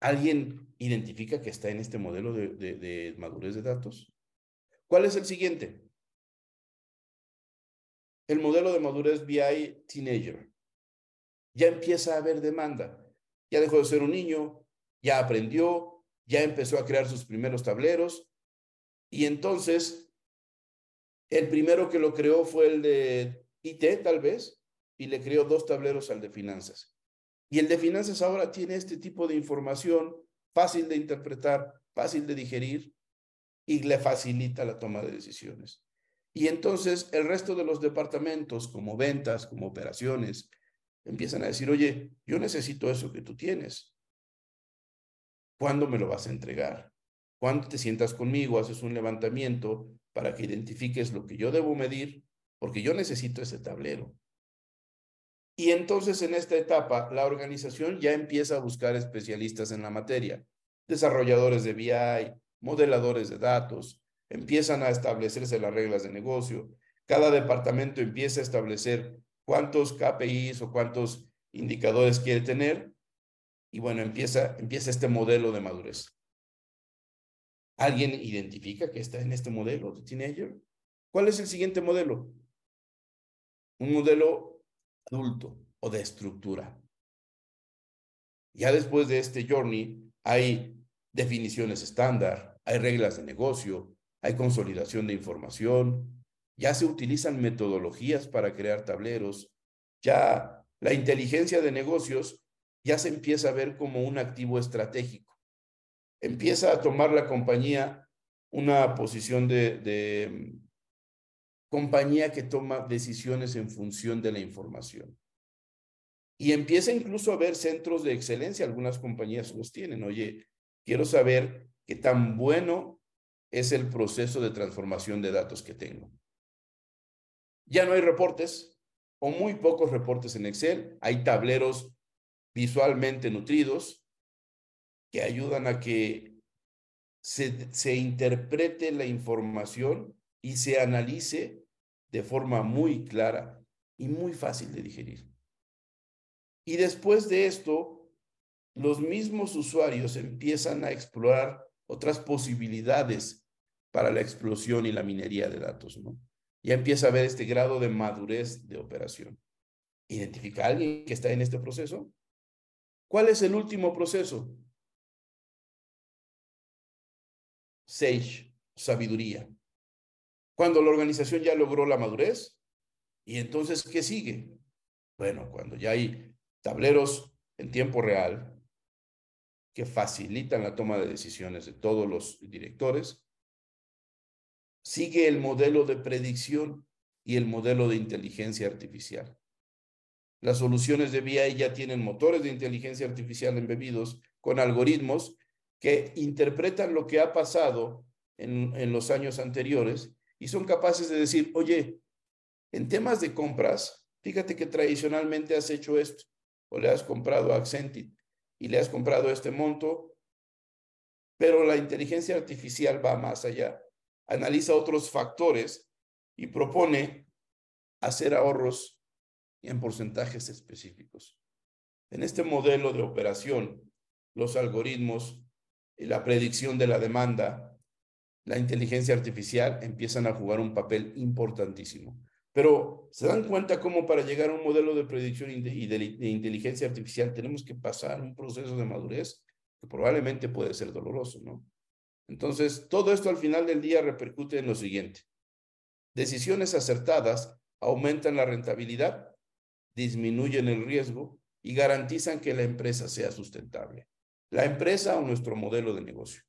¿Alguien identifica que está en este modelo de, de madurez de datos? ¿Cuál es el siguiente? El modelo de madurez BI Teenager. Ya empieza a haber demanda. Ya dejó de ser un niño, ya aprendió, ya empezó a crear sus primeros tableros y entonces el primero que lo creó fue el de IT, tal vez, y le creó dos tableros al de finanzas. Y el de finanzas ahora tiene este tipo de información fácil de interpretar, fácil de digerir y le facilita la toma de decisiones. Y entonces el resto de los departamentos, como ventas, como operaciones, empiezan a decir, oye, yo necesito eso que tú tienes. ¿Cuándo me lo vas a entregar? ¿Cuándo te sientas conmigo, haces un levantamiento para que identifiques lo que yo debo medir? Porque yo necesito ese tablero. Y entonces en esta etapa, la organización ya empieza a buscar especialistas en la materia, desarrolladores de BI, modeladores de datos, empiezan a establecerse las reglas de negocio, cada departamento empieza a establecer cuántos KPIs o cuántos indicadores quiere tener y bueno, empieza, empieza este modelo de madurez. ¿Alguien identifica que está en este modelo de teenager? ¿Cuál es el siguiente modelo? Un modelo adulto o de estructura. Ya después de este journey hay definiciones estándar, hay reglas de negocio, hay consolidación de información, ya se utilizan metodologías para crear tableros, ya la inteligencia de negocios ya se empieza a ver como un activo estratégico. Empieza a tomar la compañía una posición de, compañía que toma decisiones en función de la información. Y empieza incluso a ver centros de excelencia, algunas compañías los tienen. Oye, quiero saber qué tan bueno es el proceso de transformación de datos que tengo. Ya no hay reportes o muy pocos reportes en Excel. Hay tableros visualmente nutridos que ayudan a que se, se interprete la información y se analice de forma muy clara y muy fácil de digerir. Y después de esto, los mismos usuarios empiezan a explorar otras posibilidades para la explosión y la minería de datos, ¿no? Ya empieza a ver este grado de madurez de operación. ¿Identifica a alguien que está en este proceso? ¿Cuál es el último proceso? Sage, sabiduría. Cuando la organización ya logró la madurez, ¿y entonces qué sigue? Bueno, cuando ya hay tableros en tiempo real que facilitan la toma de decisiones de todos los directores, sigue el modelo de predicción y el modelo de inteligencia artificial. Las soluciones de BI ya tienen motores de inteligencia artificial embebidos con algoritmos que interpretan lo que ha pasado en, en los años anteriores y son capaces de decir, oye, en temas de compras, fíjate que tradicionalmente has hecho esto, o le has comprado a Accentit y le has comprado este monto, pero la inteligencia artificial va más allá analiza otros factores y propone hacer ahorros en porcentajes específicos. En este modelo de operación, los algoritmos la predicción de la demanda, la inteligencia artificial empiezan a jugar un papel importantísimo. Pero se dan cuenta cómo para llegar a un modelo de predicción y de, inteligencia artificial tenemos que pasar un proceso de madurez que probablemente puede ser doloroso, ¿no? Entonces, todo esto al final del día repercute en lo siguiente. Decisiones acertadas aumentan la rentabilidad, disminuyen el riesgo y garantizan que la empresa sea sustentable. La empresa o nuestro modelo de negocio.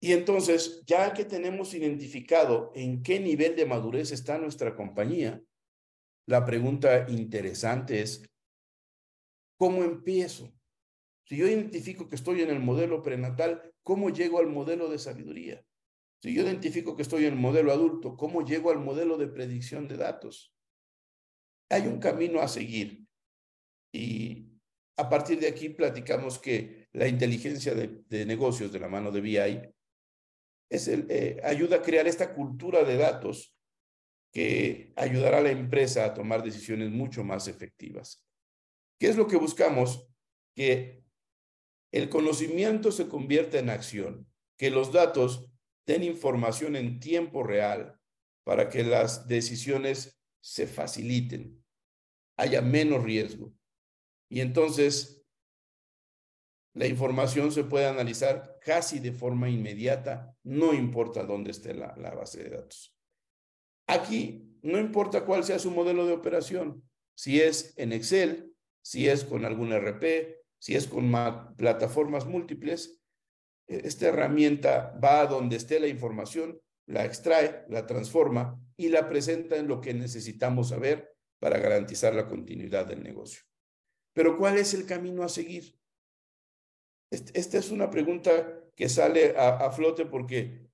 Y entonces, ya que tenemos identificado en qué nivel de madurez está nuestra compañía, la pregunta interesante es, ¿cómo empiezo? Si yo identifico que estoy en el modelo prenatal, ¿cómo llego al modelo de sabiduría? Si yo identifico que estoy en el modelo adulto, ¿cómo llego al modelo de predicción de datos? Hay un camino a seguir. Y a partir de aquí platicamos que la inteligencia de, negocios de la mano de BI eh, ayuda a crear esta cultura de datos que ayudará a la empresa a tomar decisiones mucho más efectivas. ¿Qué es lo que buscamos? Que el conocimiento se convierte en acción, que los datos den información en tiempo real para que las decisiones se faciliten, haya menos riesgo. Y entonces La información se puede analizar casi de forma inmediata, no importa dónde esté la, base de datos. Aquí no importa cuál sea su modelo de operación, si es en Excel, si es con algún RP, si es con plataformas múltiples, e, esta herramienta va a donde esté la información, la extrae, la transforma y la presenta en lo que necesitamos saber para garantizar la continuidad del negocio. Pero ¿cuál es el camino a seguir? Esta es una pregunta que sale a, a flote porque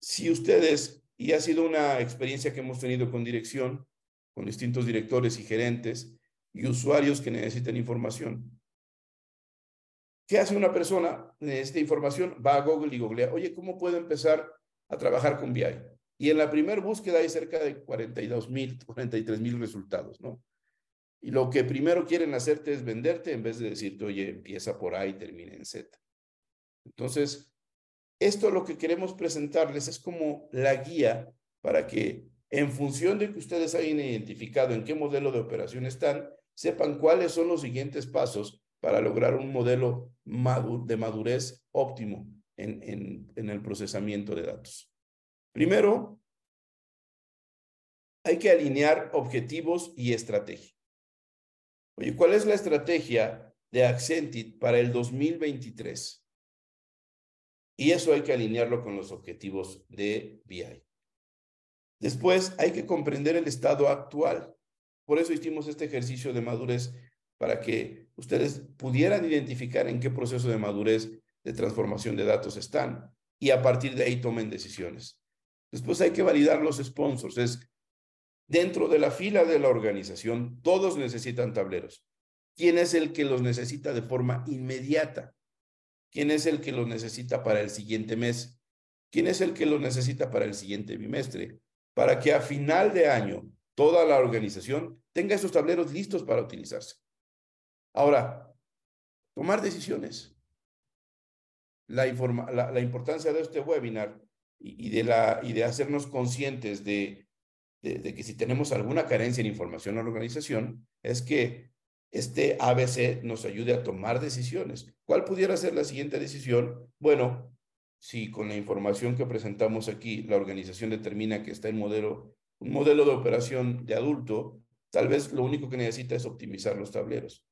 si ustedes, y ha sido una experiencia que hemos tenido con dirección, con distintos directores y gerentes y usuarios que necesitan información, ¿Qué hace una persona? Necesita información, va a Google y googlea, oye, ¿cómo puedo empezar a trabajar con BI? Y en la primera búsqueda hay cerca de 42 mil, 43 mil resultados, ¿no? Y lo que primero quieren hacerte es venderte en vez de decirte, oye, empieza por A y termina en Z. Entonces, esto lo que queremos presentarles es como la guía para que en función de que ustedes hayan identificado en qué modelo de operación están, sepan cuáles son los siguientes pasos para lograr un modelo de madurez óptimo en, el procesamiento de datos. Primero, hay que alinear objetivos y estrategia. Oye, ¿cuál es la estrategia de Accentit para el 2023? Y eso hay que alinearlo con los objetivos de BI. Después, hay que comprender el estado actual. Por eso hicimos este ejercicio de madurez para que ustedes pudieran identificar en qué proceso de madurez de transformación de datos están y a partir de ahí tomen decisiones. Después hay que validar los sponsors. Es dentro de la fila de la organización, todos necesitan tableros. ¿Quién es el que los necesita de forma inmediata? ¿Quién es el que los necesita para el siguiente mes? ¿Quién es el que los necesita para el siguiente bimestre? Para que a final de año toda la organización tenga esos tableros listos para utilizarse. Ahora, tomar decisiones. La, importancia de este webinar y, de hacernos conscientes de, de, que si tenemos alguna carencia en información en la organización, es que este ABC nos ayude a tomar decisiones. ¿Cuál pudiera ser la siguiente decisión? Bueno, si con la información que presentamos aquí la organización determina que está en modelo, un modelo de operación de adulto, tal vez lo único que necesita es optimizar los tableros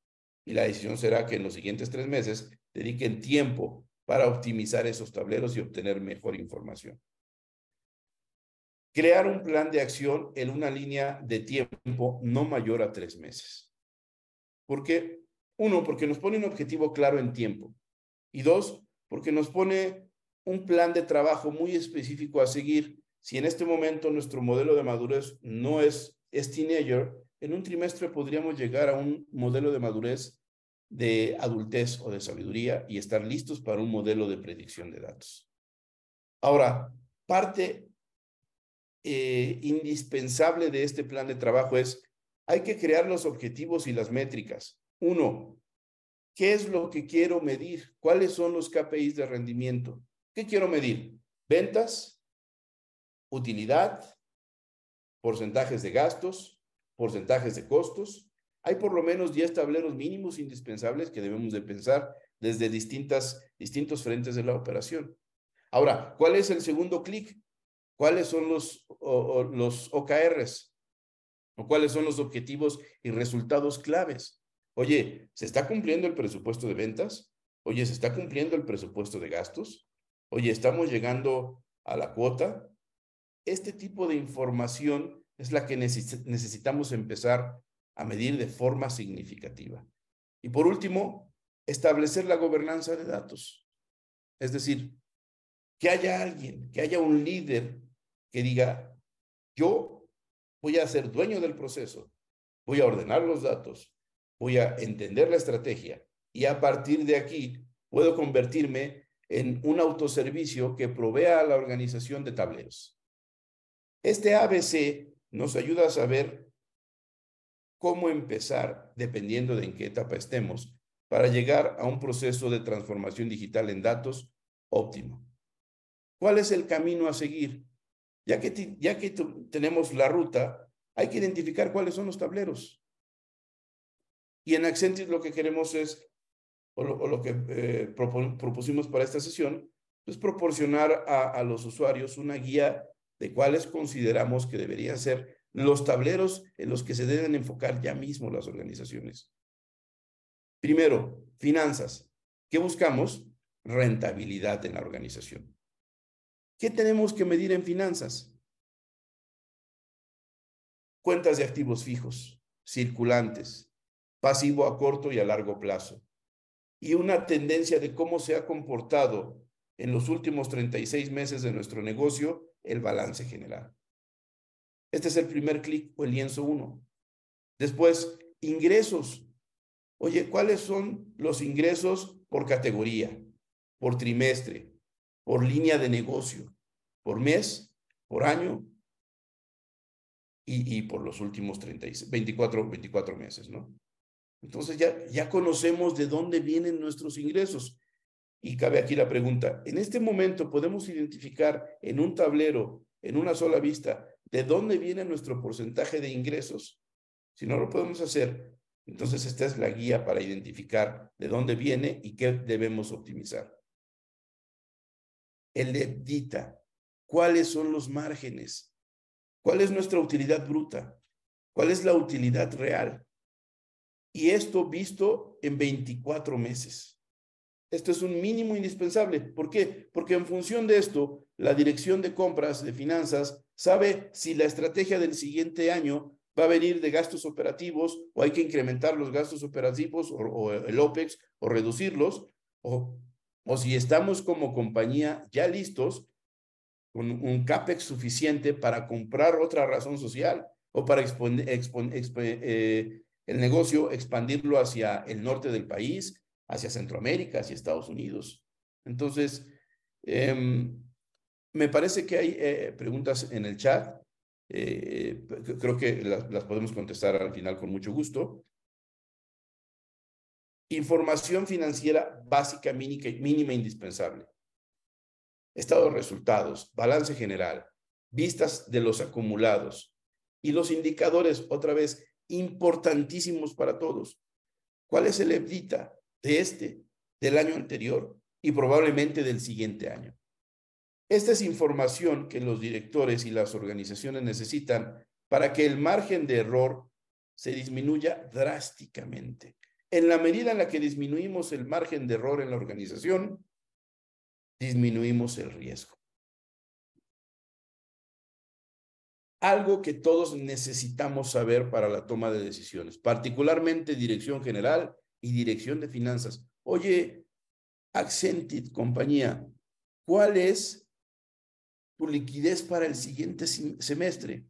y la decisión será que en los siguientes tres meses dediquen tiempo para optimizar esos tableros y obtener mejor información. Crear un plan de acción en una línea de tiempo no mayor a tres meses. ¿Por qué? Uno, porque nos pone un objetivo claro en tiempo. Y dos, porque nos pone un plan de trabajo muy específico a seguir. Si en este momento nuestro modelo de madurez no es, es teenager, en un trimestre podríamos llegar a un modelo de madurez de adultez o de sabiduría y estar listos para un modelo de predicción de datos. Ahora, parte eh, indispensable de este plan de trabajo es, hay que crear los objetivos y las métricas. Uno, ¿qué es lo que quiero medir? ¿Cuáles son los KPIs de rendimiento? ¿Qué quiero medir? Ventas, utilidad, porcentajes de gastos, porcentajes de costos, hay por lo menos 10 tableros mínimos indispensables que debemos de pensar desde distintas, distintos frentes de la operación. Ahora, ¿cuál es el segundo clic? ¿Cuáles son los, los OKRs? ¿O cuáles son los objetivos y resultados claves? Oye, ¿se está cumpliendo el presupuesto de ventas? Oye, ¿se está cumpliendo el presupuesto de gastos? Oye, ¿estamos llegando a la cuota? Este tipo de información es la que necesitamos empezar a medir de forma significativa. Y por último, establecer la gobernanza de datos. Es decir, que haya alguien, que haya un líder que diga, yo voy a ser dueño del proceso, voy a ordenar los datos, voy a entender la estrategia y a partir de aquí puedo convertirme en un autoservicio que provea a la organización de tableros. Este ABC nos ayuda a saber cómo empezar, dependiendo de en qué etapa estemos, para llegar a un proceso de transformación digital en datos óptimo. ¿Cuál es el camino a seguir? Ya que, ya que tenemos la ruta, hay que identificar cuáles son los tableros. Y en Accentis lo que queremos es o lo, que eh, propusimos para esta sesión, es proporcionar a, a los usuarios una guía de cuáles consideramos que deberían ser los tableros en los que se deben enfocar ya mismo las organizaciones. Primero, finanzas. ¿Qué buscamos? Rentabilidad en la organización. ¿Qué tenemos que medir en finanzas? Cuentas de activos fijos, circulantes, pasivo a corto y a largo plazo. Y una tendencia de cómo se ha comportado en los últimos 36 meses de nuestro negocio el balance general. Este es el primer clic o el lienzo 1. Después, ingresos. Oye, ¿cuáles son los ingresos por categoría, por trimestre, por línea de negocio, por mes, por año y, por los últimos 36, 24, 24 meses, ¿no? Entonces ya, ya conocemos de dónde vienen nuestros ingresos. Y cabe aquí la pregunta, ¿en este momento podemos identificar en un tablero, en una sola vista, de dónde viene nuestro porcentaje de ingresos? Si no lo podemos hacer, entonces esta es la guía para identificar de dónde viene y qué debemos optimizar. El EBITDA, ¿cuáles son los márgenes? ¿Cuál es nuestra utilidad bruta? ¿Cuál es la utilidad real? Y esto visto en 24 meses. Esto es un mínimo indispensable. ¿Por qué? Porque en función de esto, la dirección de compras de finanzas sabe si la estrategia del siguiente año va a venir de gastos operativos o hay que incrementar los gastos operativos o, el OPEX o reducirlos, o, o si estamos como compañía ya listos con un CAPEX suficiente para comprar otra razón social o para eh, el negocio expandirlo hacia el norte del país hacia Centroamérica, hacia Estados Unidos. Entonces, em, me parece que hay eh, preguntas en el chat. Eh, creo que las, podemos contestar al final con mucho gusto. Información financiera básica, mínima, mínima indispensable. Estado de resultados, balance general, vistas de los acumulados y los indicadores, otra vez, importantísimos para todos. ¿Cuál es el EBITDA? de este, del año anterior y probablemente del siguiente año. Esta es información que los directores y las organizaciones necesitan para que el margen de error se disminuya drásticamente. En la medida en la que disminuimos el margen de error en la organización, disminuimos el riesgo. Algo que todos necesitamos saber para la toma de decisiones, particularmente dirección general y dirección de finanzas. Oye, Accentit, compañía, ¿cuál es tu liquidez para el siguiente semestre?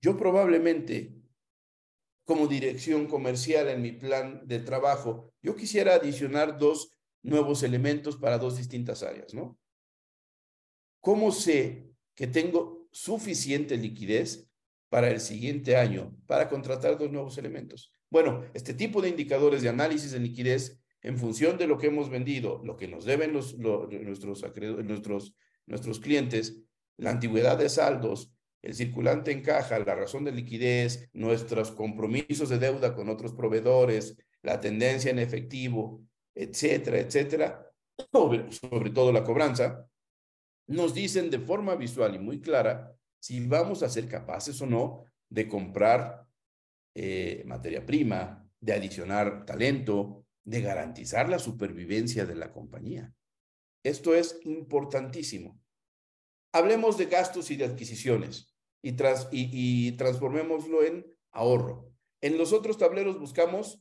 Yo probablemente, como dirección comercial en mi plan de trabajo, yo quisiera adicionar dos nuevos elementos para dos distintas áreas, ¿no? ¿Cómo sé que tengo suficiente liquidez para el siguiente año para contratar dos nuevos elementos? Bueno, este tipo de indicadores de análisis de liquidez en función de lo que hemos vendido, lo que nos deben los, nuestros, nuestros, nuestros clientes, la antigüedad de saldos, el circulante en caja, la razón de liquidez, nuestros compromisos de deuda con otros proveedores, la tendencia en efectivo, etcétera, etcétera, sobre, todo la cobranza, nos dicen de forma visual y muy clara si vamos a ser capaces o no de comprar eh, materia prima, de adicionar talento, de garantizar la supervivencia de la compañía. Esto es importantísimo. Hablemos de gastos y de adquisiciones y, tras, y, transformémoslo en ahorro. En los otros tableros buscamos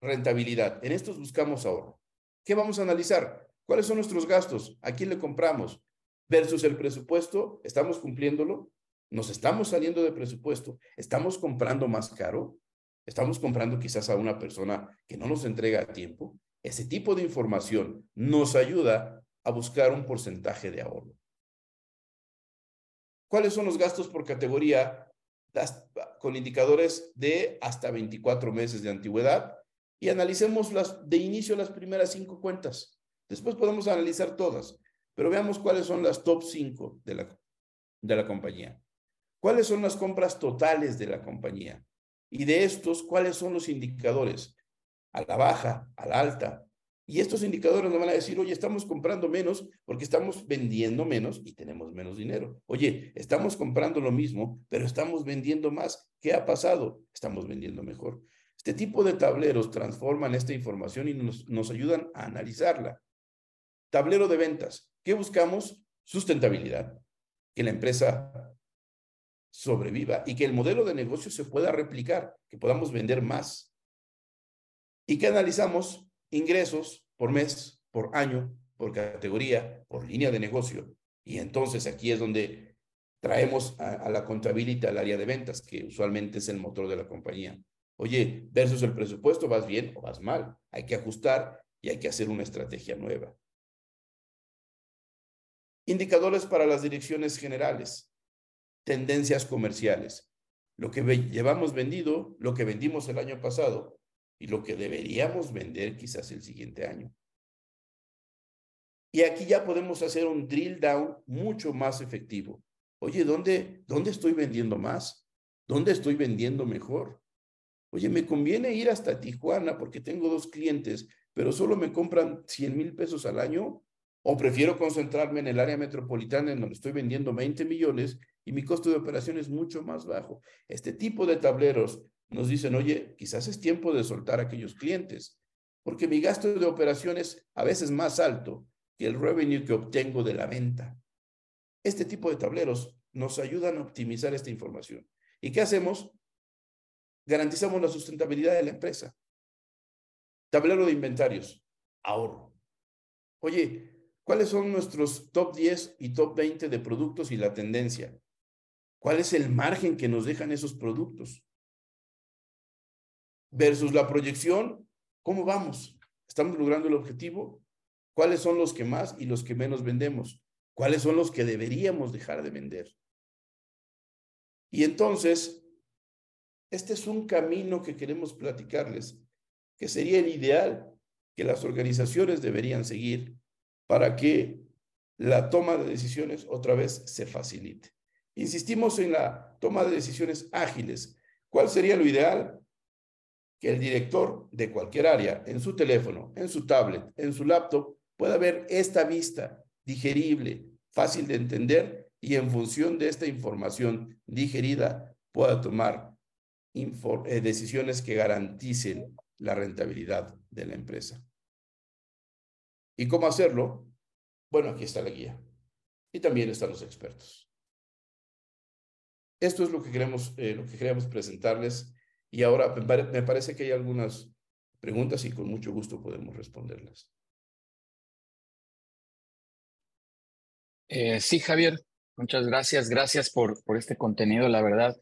rentabilidad, en estos buscamos ahorro. ¿Qué vamos a analizar? ¿Cuáles son nuestros gastos? ¿A quién le compramos? Versus el presupuesto, ¿estamos cumpliéndolo? nos estamos saliendo de presupuesto, estamos comprando más caro, estamos comprando quizás a una persona que no nos entrega a tiempo. Ese tipo de información nos ayuda a buscar un porcentaje de ahorro. ¿Cuáles son los gastos por categoría con indicadores de hasta 24 meses de antigüedad? Y analicemos las, de inicio las primeras cinco cuentas. Después podemos analizar todas, pero veamos cuáles son las top 5 de la, de la compañía. ¿Cuáles son las compras totales de la compañía? Y de estos, ¿cuáles son los indicadores? a la baja, a la alta. Y estos indicadores nos van a decir, oye, estamos comprando menos porque estamos vendiendo menos y tenemos menos dinero. Oye, estamos comprando lo mismo, pero estamos vendiendo más. ¿Qué ha pasado? Estamos vendiendo mejor. Este tipo de tableros transforman esta información y nos, ayudan a analizarla. Tablero de ventas. ¿Qué buscamos? Sustentabilidad. Que la empresa sobreviva y que el modelo de negocio se pueda replicar, que podamos vender más. Y que analizamos ingresos por mes, por año, por categoría, por línea de negocio. Y entonces aquí es donde traemos a, la contabilidad al área de ventas, que usualmente es el motor de la compañía. Oye, versus el presupuesto, ¿vas bien o vas mal? Hay que ajustar y hay que hacer una estrategia nueva. Indicadores para las direcciones generales. Tendencias comerciales. Lo que llevamos vendido, lo que vendimos el año pasado y lo que deberíamos vender quizás el siguiente año. Y aquí ya podemos hacer un drill down mucho más efectivo. Oye, ¿dónde, dónde estoy vendiendo más? ¿Dónde estoy vendiendo mejor? Oye, me conviene ir hasta Tijuana porque tengo dos clientes, pero solo me compran 100 mil pesos al año o prefiero concentrarme en el área metropolitana en donde estoy vendiendo 20 millones y mi costo de operación es mucho más bajo. Este tipo de tableros nos dicen, oye, quizás es tiempo de soltar a aquellos clientes, porque mi gasto de operación es a veces más alto que el revenue que obtengo de la venta. Este tipo de tableros nos ayudan a optimizar esta información. ¿Y qué hacemos? Garantizamos la sustentabilidad de la empresa. Tablero de inventarios, ahorro. Oye, ¿Cuáles son nuestros top 10 y top 20 de productos y la tendencia? ¿Cuál es el margen que nos dejan esos productos? Versus la proyección, ¿cómo vamos? ¿Estamos logrando el objetivo? ¿Cuáles son los que más y los que menos vendemos? ¿Cuáles son los que deberíamos dejar de vender? Y entonces, este es un camino que queremos platicarles, que sería el ideal que las organizaciones deberían seguir para que la toma de decisiones otra vez se facilite. Insistimos en la toma de decisiones ágiles. ¿Cuál sería lo ideal? Que el director de cualquier área, en su teléfono, en su tablet, en su laptop, pueda ver esta vista digerible, fácil de entender y en función de esta información digerida pueda tomar eh, decisiones que garanticen la rentabilidad de la empresa. ¿Y cómo hacerlo? Bueno, aquí está la guía. Y también están los expertos. Esto es lo que queremos, eh, lo que queremos presentarles. Y ahora me parece que hay algunas preguntas y con mucho gusto podemos responderlas. Eh, sí, Javier, muchas gracias. Gracias por, por este contenido. La verdad,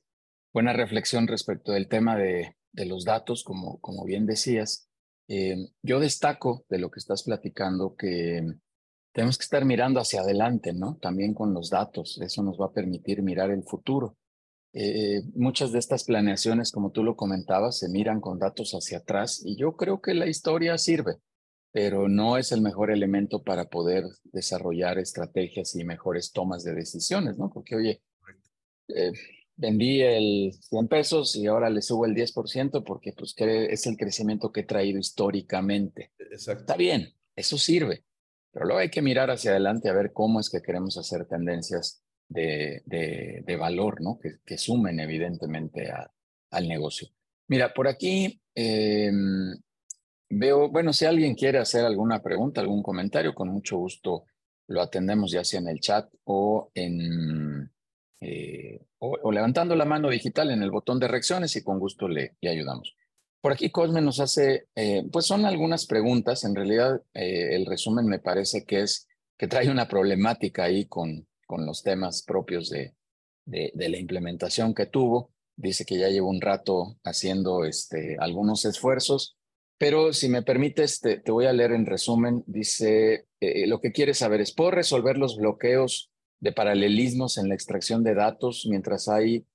buena reflexión respecto del tema de, de los datos, como, como bien decías. Eh, yo destaco de lo que estás platicando que tenemos que estar mirando hacia adelante, ¿no? También con los datos. Eso nos va a permitir mirar el futuro. Eh, muchas de estas planeaciones, como tú lo comentabas, se miran con datos hacia atrás y yo creo que la historia sirve, pero no es el mejor elemento para poder desarrollar estrategias y mejores tomas de decisiones, ¿no? Porque, oye, eh, vendí el 100 pesos y ahora le subo el 10% porque pues es el crecimiento que he traído históricamente. Está bien, eso sirve, pero luego hay que mirar hacia adelante a ver cómo es que queremos hacer tendencias de, de, valor, ¿no? Que, que sumen evidentemente al negocio. Mira, por aquí em, veo, bueno, si alguien quiere hacer alguna pregunta, algún comentario, con mucho gusto lo atendemos ya sea en el chat o en, eh, o, levantando la mano digital en el botón de reacciones y con gusto le, ayudamos. Por aquí Cosme nos hace, eh, pues son algunas preguntas, en realidad eh, el resumen me parece que es que trae una problemática ahí con, con los temas propios de, de, la implementación que tuvo. Dice que ya lleva un rato haciendo este, algunos esfuerzos, pero si me permites, te, voy a leer en resumen. Dice, lo que quiere saber es, ¿puedo resolver los bloqueos de paralelismos en la extracción de datos mientras hay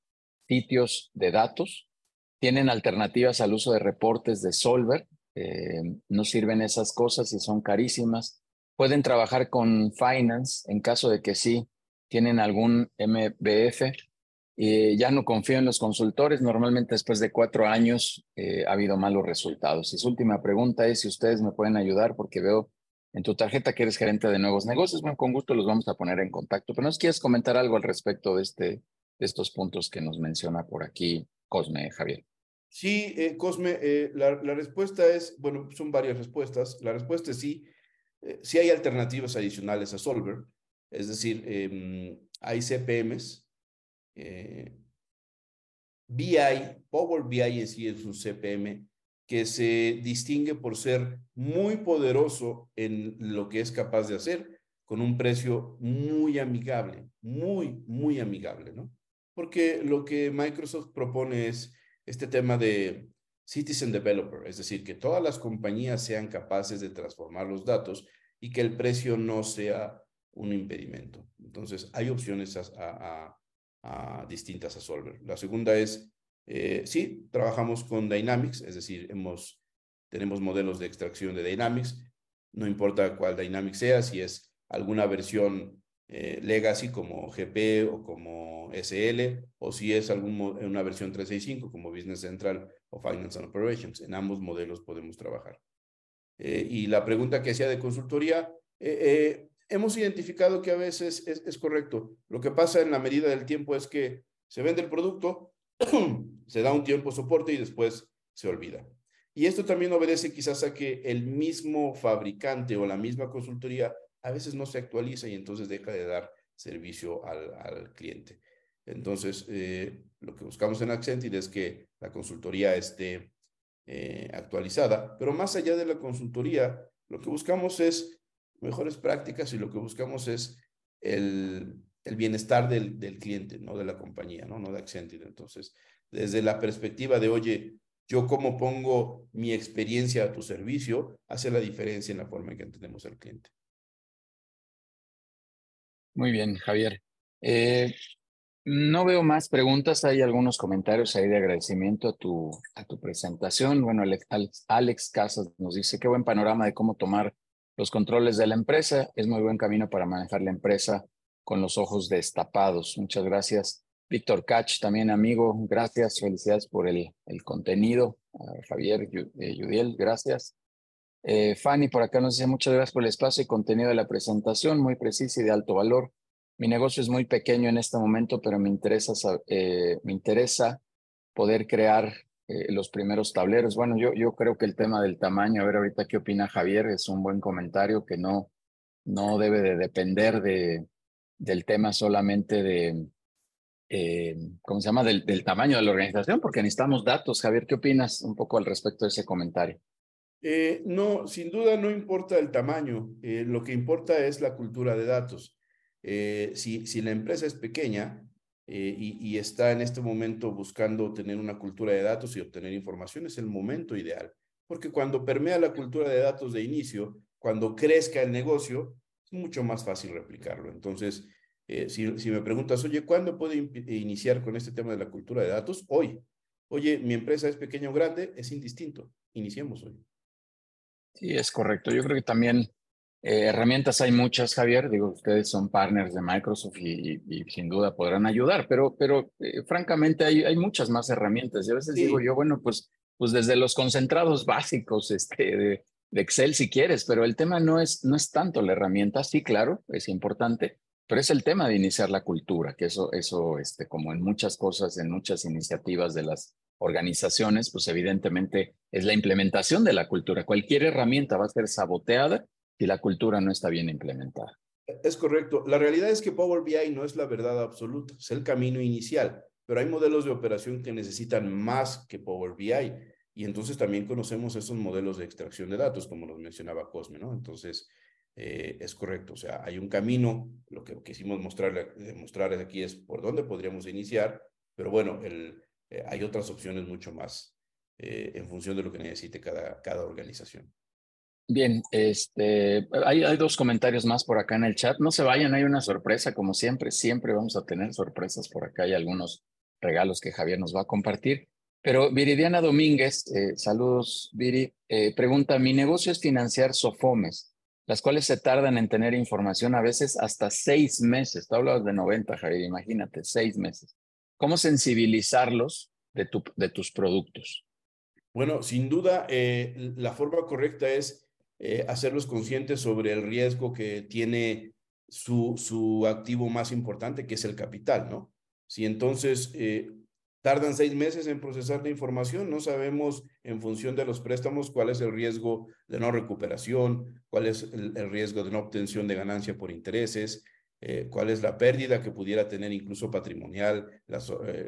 sitios de datos. Tienen alternativas al uso de reportes de Solver. Eh, no sirven esas cosas y son carísimas. Pueden trabajar con Finance en caso de que sí tienen algún MBF. Eh, ya no confío en los consultores. Normalmente después de cuatro años eh, ha habido malos resultados. Y su última pregunta es si ustedes me pueden ayudar porque veo en tu tarjeta que eres gerente de nuevos negocios. Bueno, con gusto los vamos a poner en contacto. Pero ¿nos quieres comentar algo al respecto de, este, de estos puntos que nos menciona por aquí Cosme, Javier? Sí, eh, Cosme, la, la, respuesta es, bueno, son varias respuestas. La respuesta es sí. sí hay alternativas adicionales a Solver. Es decir, em, hay CPMs eh, BI, Power BI en sí es un CPM que se distingue por ser muy poderoso en lo que es capaz de hacer con un precio muy amigable, muy, muy amigable, ¿no? Porque lo que Microsoft propone es este tema de Citizen Developer, es decir, que todas las compañías sean capaces de transformar los datos y que el precio no sea un impedimento. Entonces, hay opciones distintas a Solver. La segunda es, eh, sí, trabajamos con Dynamics, es decir, tenemos modelos de extracción de Dynamics, no importa cuál Dynamics sea, si es alguna versión eh, legacy como GP o como SL, o si es algún, una versión 365 como Business Central o Finance and Operations. En ambos modelos podemos trabajar. Eh, y la pregunta que hacía de consultoría, hemos identificado que a veces es, correcto. Lo que pasa en la medida del tiempo es que se vende el producto, [CLEARS THROAT] se da un tiempo soporte y después se olvida. Y esto también obedece quizás a que el mismo fabricante o la misma consultoría a veces no se actualiza y entonces deja de dar servicio al, cliente. Entonces, eh, lo que buscamos en Accenture es que la consultoría esté eh, actualizada, pero más allá de la consultoría, lo que buscamos es mejores prácticas y lo que buscamos es el, el bienestar del, del, cliente, no de la compañía, ¿no? no de Accenture. Entonces, desde la perspectiva de, oye, yo cómo pongo mi experiencia a tu servicio, hace la diferencia en la forma en que entendemos al cliente. Muy bien, Javier. Eh, no veo más preguntas, hay algunos comentarios ahí de agradecimiento a tu, a tu presentación. Bueno, Alex, Alex Casas nos dice, qué buen panorama de cómo tomar los controles de la empresa. Es muy buen camino para manejar la empresa con los ojos destapados. Muchas gracias. Víctor Cach, también amigo, gracias, felicidades por el, el contenido. Javier eh, Yudiel, gracias. Eh, Fanny por acá nos dice muchas gracias por el espacio y contenido de la presentación, muy precisa y de alto valor. Mi negocio es muy pequeño en este momento, pero me interesa, eh, me interesa poder crear eh, los primeros tableros. Bueno, yo, yo creo que el tema del tamaño, a ver ahorita qué opina Javier, es un buen comentario que no, no debe de depender de, del tema solamente de, eh, ¿cómo se llama?, del, del, tamaño de la organización, porque necesitamos datos. Javier, ¿qué opinas un poco al respecto de ese comentario? Eh, no, sin duda no importa el tamaño, lo que importa es la cultura de datos. si, si la empresa es pequeña, eh, y, está en este momento buscando tener una cultura de datos y obtener información, es el momento ideal. Porque cuando permea la cultura de datos de inicio, cuando crezca el negocio, es mucho más fácil replicarlo. Entonces, eh, si, me preguntas, oye, ¿cuándo puedo iniciar con este tema de la cultura de datos? Hoy. Oye, mi empresa es pequeña o grande, es indistinto. Iniciemos hoy. Sí, es correcto. Yo creo que también eh, herramientas hay muchas, Javier. Digo, ustedes son partners de Microsoft y, sin duda podrán ayudar, pero, pero eh, francamente hay, hay muchas más herramientas. Y a veces digo yo, bueno, pues, pues desde los concentrados [LAUGHS] básicos este, de, Excel si quieres, pero el tema no es, no es tanto la herramienta, sí, claro, es importante, pero es el tema de iniciar la cultura, que eso, eso este, como en muchas cosas, en muchas iniciativas de las organizaciones, pues evidentemente es la implementación de la cultura. Cualquier herramienta va a ser saboteada si la cultura no está bien implementada. Es correcto. La realidad es que Power BI no es la verdad absoluta, es el camino inicial, pero hay modelos de operación que necesitan más que Power BI. Y entonces también conocemos esos modelos de extracción de datos, como nos mencionaba Cosme, ¿no? Entonces, eh, es correcto. O sea, hay un camino. Lo que quisimos mostrarle, demostrar aquí es por dónde podríamos iniciar, pero bueno, el, eh, hay otras opciones mucho más eh, en función de lo que necesite cada, cada organización. Bien, este, hay, dos comentarios más por acá en el chat. No se vayan, hay una sorpresa, como siempre, siempre vamos a tener sorpresas por acá. Hay algunos regalos que Javier nos va a compartir. Pero Viridiana Domínguez, eh, saludos Viri, eh, pregunta, mi negocio es financiar Sofomes, las cuales se tardan en tener información a veces hasta seis meses. Tú hablas de 90, Javier, imagínate, seis meses. cómo sensibilizarlos de, tu, de tus productos? Bueno, sin duda, eh, la forma correcta es eh, hacerlos conscientes sobre el riesgo que tiene su, su activo más importante, que es el capital, ¿no? Si entonces eh, tardan seis meses en procesar la información, no sabemos en función de los préstamos cuál es el riesgo de no recuperación, cuál es el, riesgo de no obtención de ganancia por intereses, eh, cuál es la pérdida que pudiera tener incluso patrimonial la,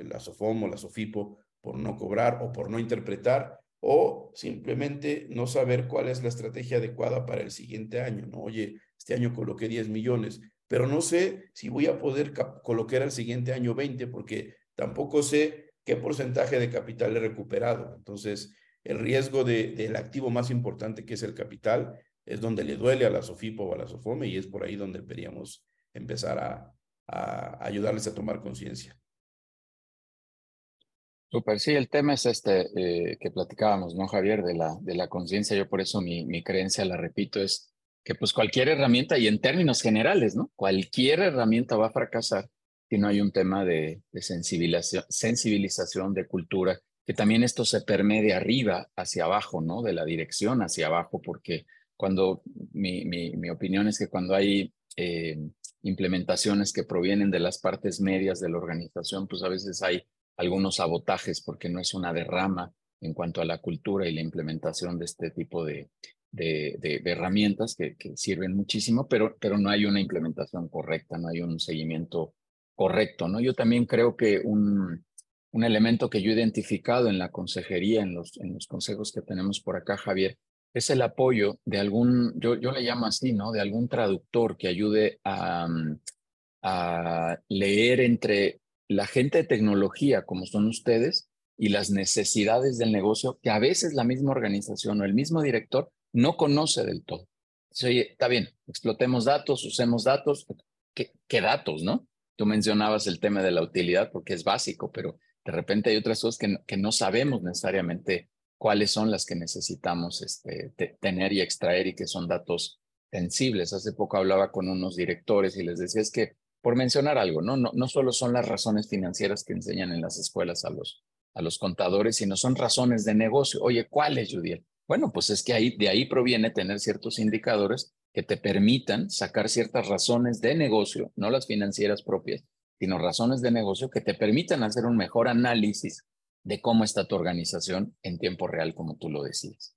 la SOFOM o la SOFIPO por no cobrar o por no interpretar, o simplemente no saber cuál es la estrategia adecuada para el siguiente año, ¿no? Oye, este año coloqué 10 millones, pero no sé si voy a poder colocar al siguiente año 20 porque tampoco sé qué porcentaje de capital he recuperado. Entonces, el riesgo de, del activo más importante que es el capital es donde le duele a la SOFIPO o a la SOFOME y es por ahí donde deberíamos empezar a, a ayudarles a tomar conciencia. Super, sí, el tema es este eh, que platicábamos, ¿no, Javier? De la, de la conciencia. Yo por eso mi, mi creencia, la repito, es que pues cualquier herramienta, y en términos generales, ¿no? Cualquier herramienta va a fracasar si no hay un tema de, sensibilización, sensibilización, de cultura, que también esto se permee de arriba hacia abajo, ¿no? De la dirección hacia abajo, porque cuando, mi, mi, opinión es que cuando hay eh, implementaciones que provienen de las partes medias de la organización, pues a veces hay algunos sabotajes porque no es una derrama en cuanto a la cultura y la implementación de este tipo de, de, herramientas que, sirven muchísimo, pero, pero no hay una implementación correcta, no hay un seguimiento correcto, ¿no? Yo también creo que un, un elemento que yo he identificado en la consejería, en los, en los consejos que tenemos por acá, Javier, es el apoyo de algún, yo, yo le llamo así, ¿no? De algún traductor que ayude a, a leer entre la gente de tecnología, como son ustedes, y las necesidades del negocio que a veces la misma organización o el mismo director no conoce del todo. oye, está bien, explotemos datos, usemos datos. ¿Qué, ¿Qué, datos, no? Tú mencionabas el tema de la utilidad porque es básico, pero de repente hay otras cosas que no, que no sabemos necesariamente cuáles son las que necesitamos este, tener y extraer y que son datos sensibles. Hace poco hablaba con unos directores y les decía es que, por mencionar algo, ¿no? No, no solo son las razones financieras que enseñan en las escuelas a los, a los contadores, sino son razones de negocio. Oye, ¿cuáles, Judiel? Bueno, pues es que ahí, de ahí proviene tener ciertos indicadores que te permitan sacar ciertas razones de negocio, no las financieras propias, sino razones de negocio que te permitan hacer un mejor análisis de cómo está tu organización en tiempo real, como tú lo decías.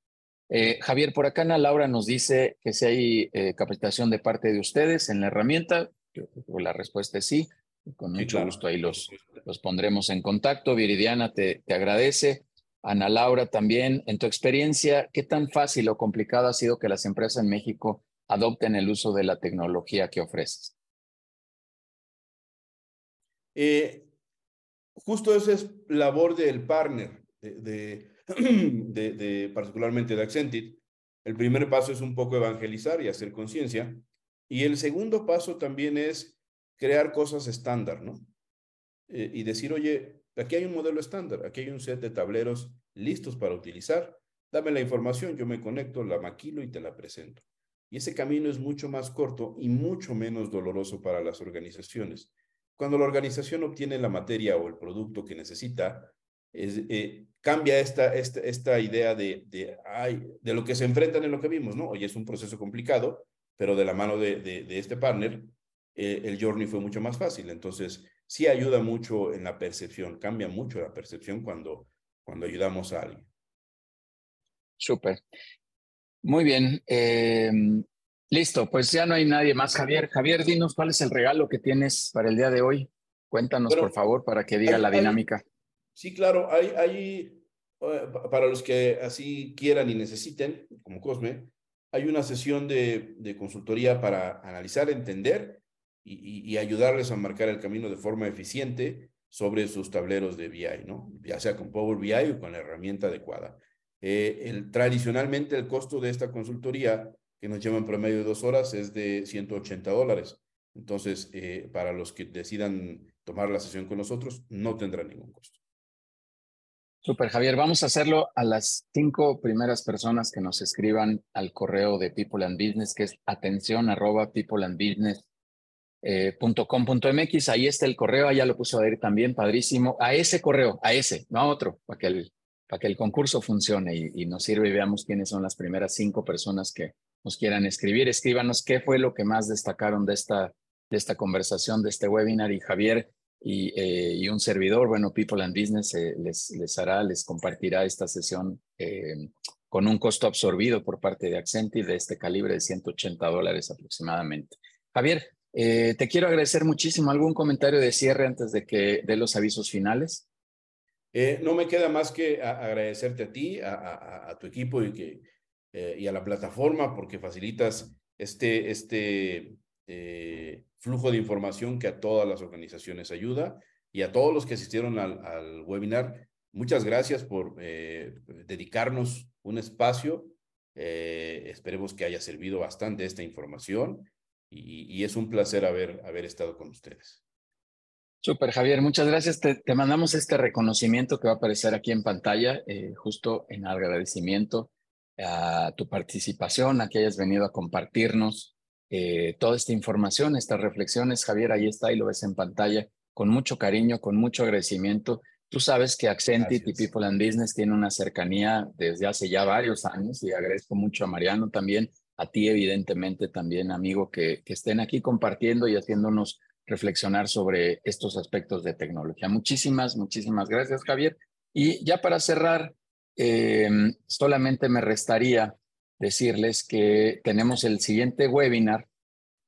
Eh, Javier, por acá Ana Laura nos dice que si hay eh, capacitación de parte de ustedes en la herramienta, la respuesta es sí, con mucho gusto ahí los, los pondremos en contacto. Viridiana te, te agradece. Ana Laura, también, en tu experiencia, ¿qué tan fácil o complicado ha sido que las empresas en México adopten el uso de la tecnología que ofreces? Eh, justo esa es labor del partner, de, de, [CLEARS THROAT] particularmente de Accentit. El primer paso es un poco evangelizar y hacer conciencia. Y el segundo paso también es crear cosas estándar, ¿no? Eh, y decir, oye, Aquí hay un modelo estándar, aquí hay un set de tableros listos para utilizar. Dame la información, yo me conecto, la maquilo y te la presento. Y ese camino es mucho más corto y mucho menos doloroso para las organizaciones. Cuando la organización obtiene la materia o el producto que necesita, eh, cambia esta, esta, esta idea de, de, de lo que se enfrentan en lo que vimos, ¿no? Hoy es un proceso complicado, pero de la mano de, de este partner, eh, el journey fue mucho más fácil. Entonces, sí ayuda mucho en la percepción, cambia mucho la percepción cuando, cuando ayudamos a alguien. Súper. Muy bien. Em, listo, pues ya no hay nadie más. Javier, Javier, dinos cuál es el regalo que tienes para el día de hoy. Cuéntanos, por favor, para que diga la dinámica. sí, claro, hay, hay, eh, para los que así quieran y necesiten, como Cosme, hay una sesión de, consultoría para analizar, entender y, ayudarles a marcar el camino de forma eficiente sobre sus tableros de BI, ¿no? Ya sea con Power BI o con la herramienta adecuada. Eh, el, tradicionalmente el costo de esta consultoría, que nos lleva en promedio de dos horas, es de 180 dólares. Entonces, eh, para los que decidan tomar la sesión con nosotros, no tendrá ningún costo. Super, Javier. Vamos a hacerlo a las cinco primeras personas que nos escriban al correo de People and Business, que es atención arroba People and Business eh, ahí está el correo, allá lo puso a ver también, padrísimo, a ese correo, a ese, no a otro, para que el, para que el concurso funcione y, nos sirva y veamos quiénes son las primeras cinco personas que nos quieran escribir. Escríbanos qué fue lo que más destacaron de esta, de esta conversación, de este webinar y Javier y, eh, y un servidor, bueno, People and Business eh, les, les hará, les compartirá esta sesión con un costo absorbido por parte de Accenti de este calibre de 180 dólares aproximadamente. Javier, eh, te quiero agradecer muchísimo. ¿Algún comentario de cierre antes de que dé los avisos finales? Eh, no me queda más que agradecerte a ti, a, tu equipo y, que, eh, y a la plataforma porque facilitas este, este flujo de información que a todas las organizaciones ayuda y a todos los que asistieron al, al webinar. Muchas gracias por dedicarnos un espacio. esperemos que haya servido bastante esta información y, es un placer haber, haber estado con ustedes. Super, Javier, muchas gracias. Te, mandamos este reconocimiento que va a aparecer aquí en pantalla, eh, justo en agradecimiento a tu participación, a que hayas venido a compartirnos eh, toda esta información, estas reflexiones. Javier, ahí está y lo ves en pantalla, con mucho cariño, con mucho agradecimiento. Tú sabes que Accentit y People and Business tiene una cercanía desde hace ya varios años y agradezco mucho a Mariano también a ti evidentemente también, amigo, que, que estén aquí compartiendo y haciéndonos reflexionar sobre estos aspectos de tecnología. Muchísimas, muchísimas gracias, Javier. Y ya para cerrar, em, solamente me restaría decirles que tenemos el siguiente webinar,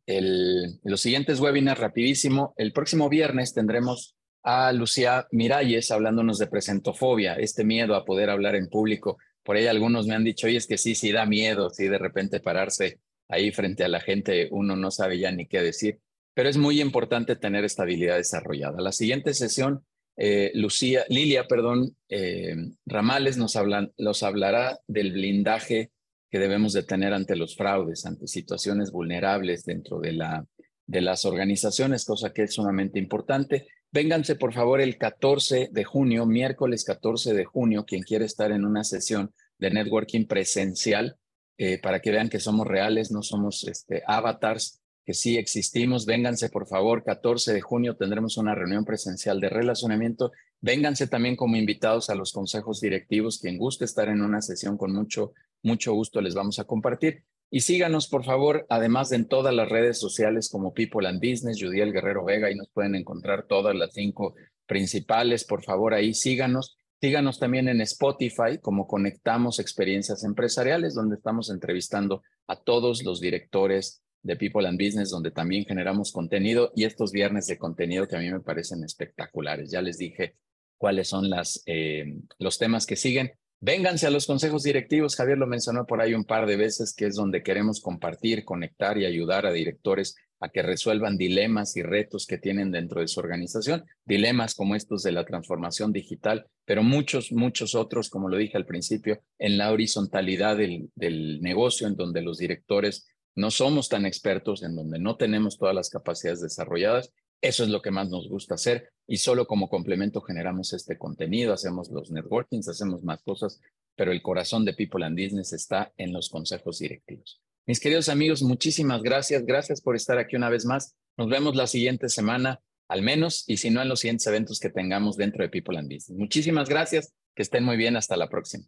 el, los siguientes webinars rapidísimo. El próximo viernes tendremos a Lucía Miralles hablándonos de presentofobia, este miedo a poder hablar en público por ahí algunos me han dicho, oye, es que sí, sí da miedo, sí, de repente pararse ahí frente a la gente, uno no sabe ya ni qué decir, pero es muy importante tener esta habilidad desarrollada. La siguiente sesión, eh, Lucía, Lilia, perdón, eh, Ramales nos, hablan, nos hablará del blindaje que debemos de tener ante los fraudes, ante situaciones vulnerables dentro de, la, de las organizaciones, cosa que es sumamente importante. Vénganse, por favor, el 14 de junio, miércoles 14 de junio, quien quiere estar en una sesión de networking presencial, eh, para que vean que somos reales, no somos este, avatars, que sí existimos. Vénganse, por favor, 14 de junio tendremos una reunión presencial de relacionamiento. Vénganse también como invitados a los consejos directivos. Quien guste estar en una sesión con mucho, mucho gusto les vamos a compartir. Y síganos, por favor, además en todas las redes sociales como People and Business, Judiel Guerrero Vega, ahí nos pueden encontrar todas las cinco principales. Por favor, ahí síganos. Síganos también en Spotify como Conectamos Experiencias Empresariales, donde estamos entrevistando a todos los directores de People and Business, donde también generamos contenido y estos viernes de contenido que a mí me parecen espectaculares. Ya les dije cuáles son las, eh, los temas que siguen. Vénganse a los consejos directivos, Javier lo mencionó por ahí un par de veces, que es donde queremos compartir, conectar y ayudar a directores a que resuelvan dilemas y retos que tienen dentro de su organización, dilemas como estos de la transformación digital, pero muchos, muchos otros, como lo dije al principio, en la horizontalidad del, del negocio, en donde los directores no somos tan expertos, en donde no tenemos todas las capacidades desarrolladas eso es lo que más nos gusta hacer y solo como complemento generamos este contenido, hacemos los networkings, hacemos más cosas, pero el corazón de People and Business está en los consejos directivos. Mis queridos amigos, muchísimas gracias. Gracias por estar aquí una vez más. Nos vemos la siguiente semana, al menos, y si no, en los siguientes eventos que tengamos dentro de People and Business. Muchísimas gracias. Que estén muy bien. Hasta la próxima.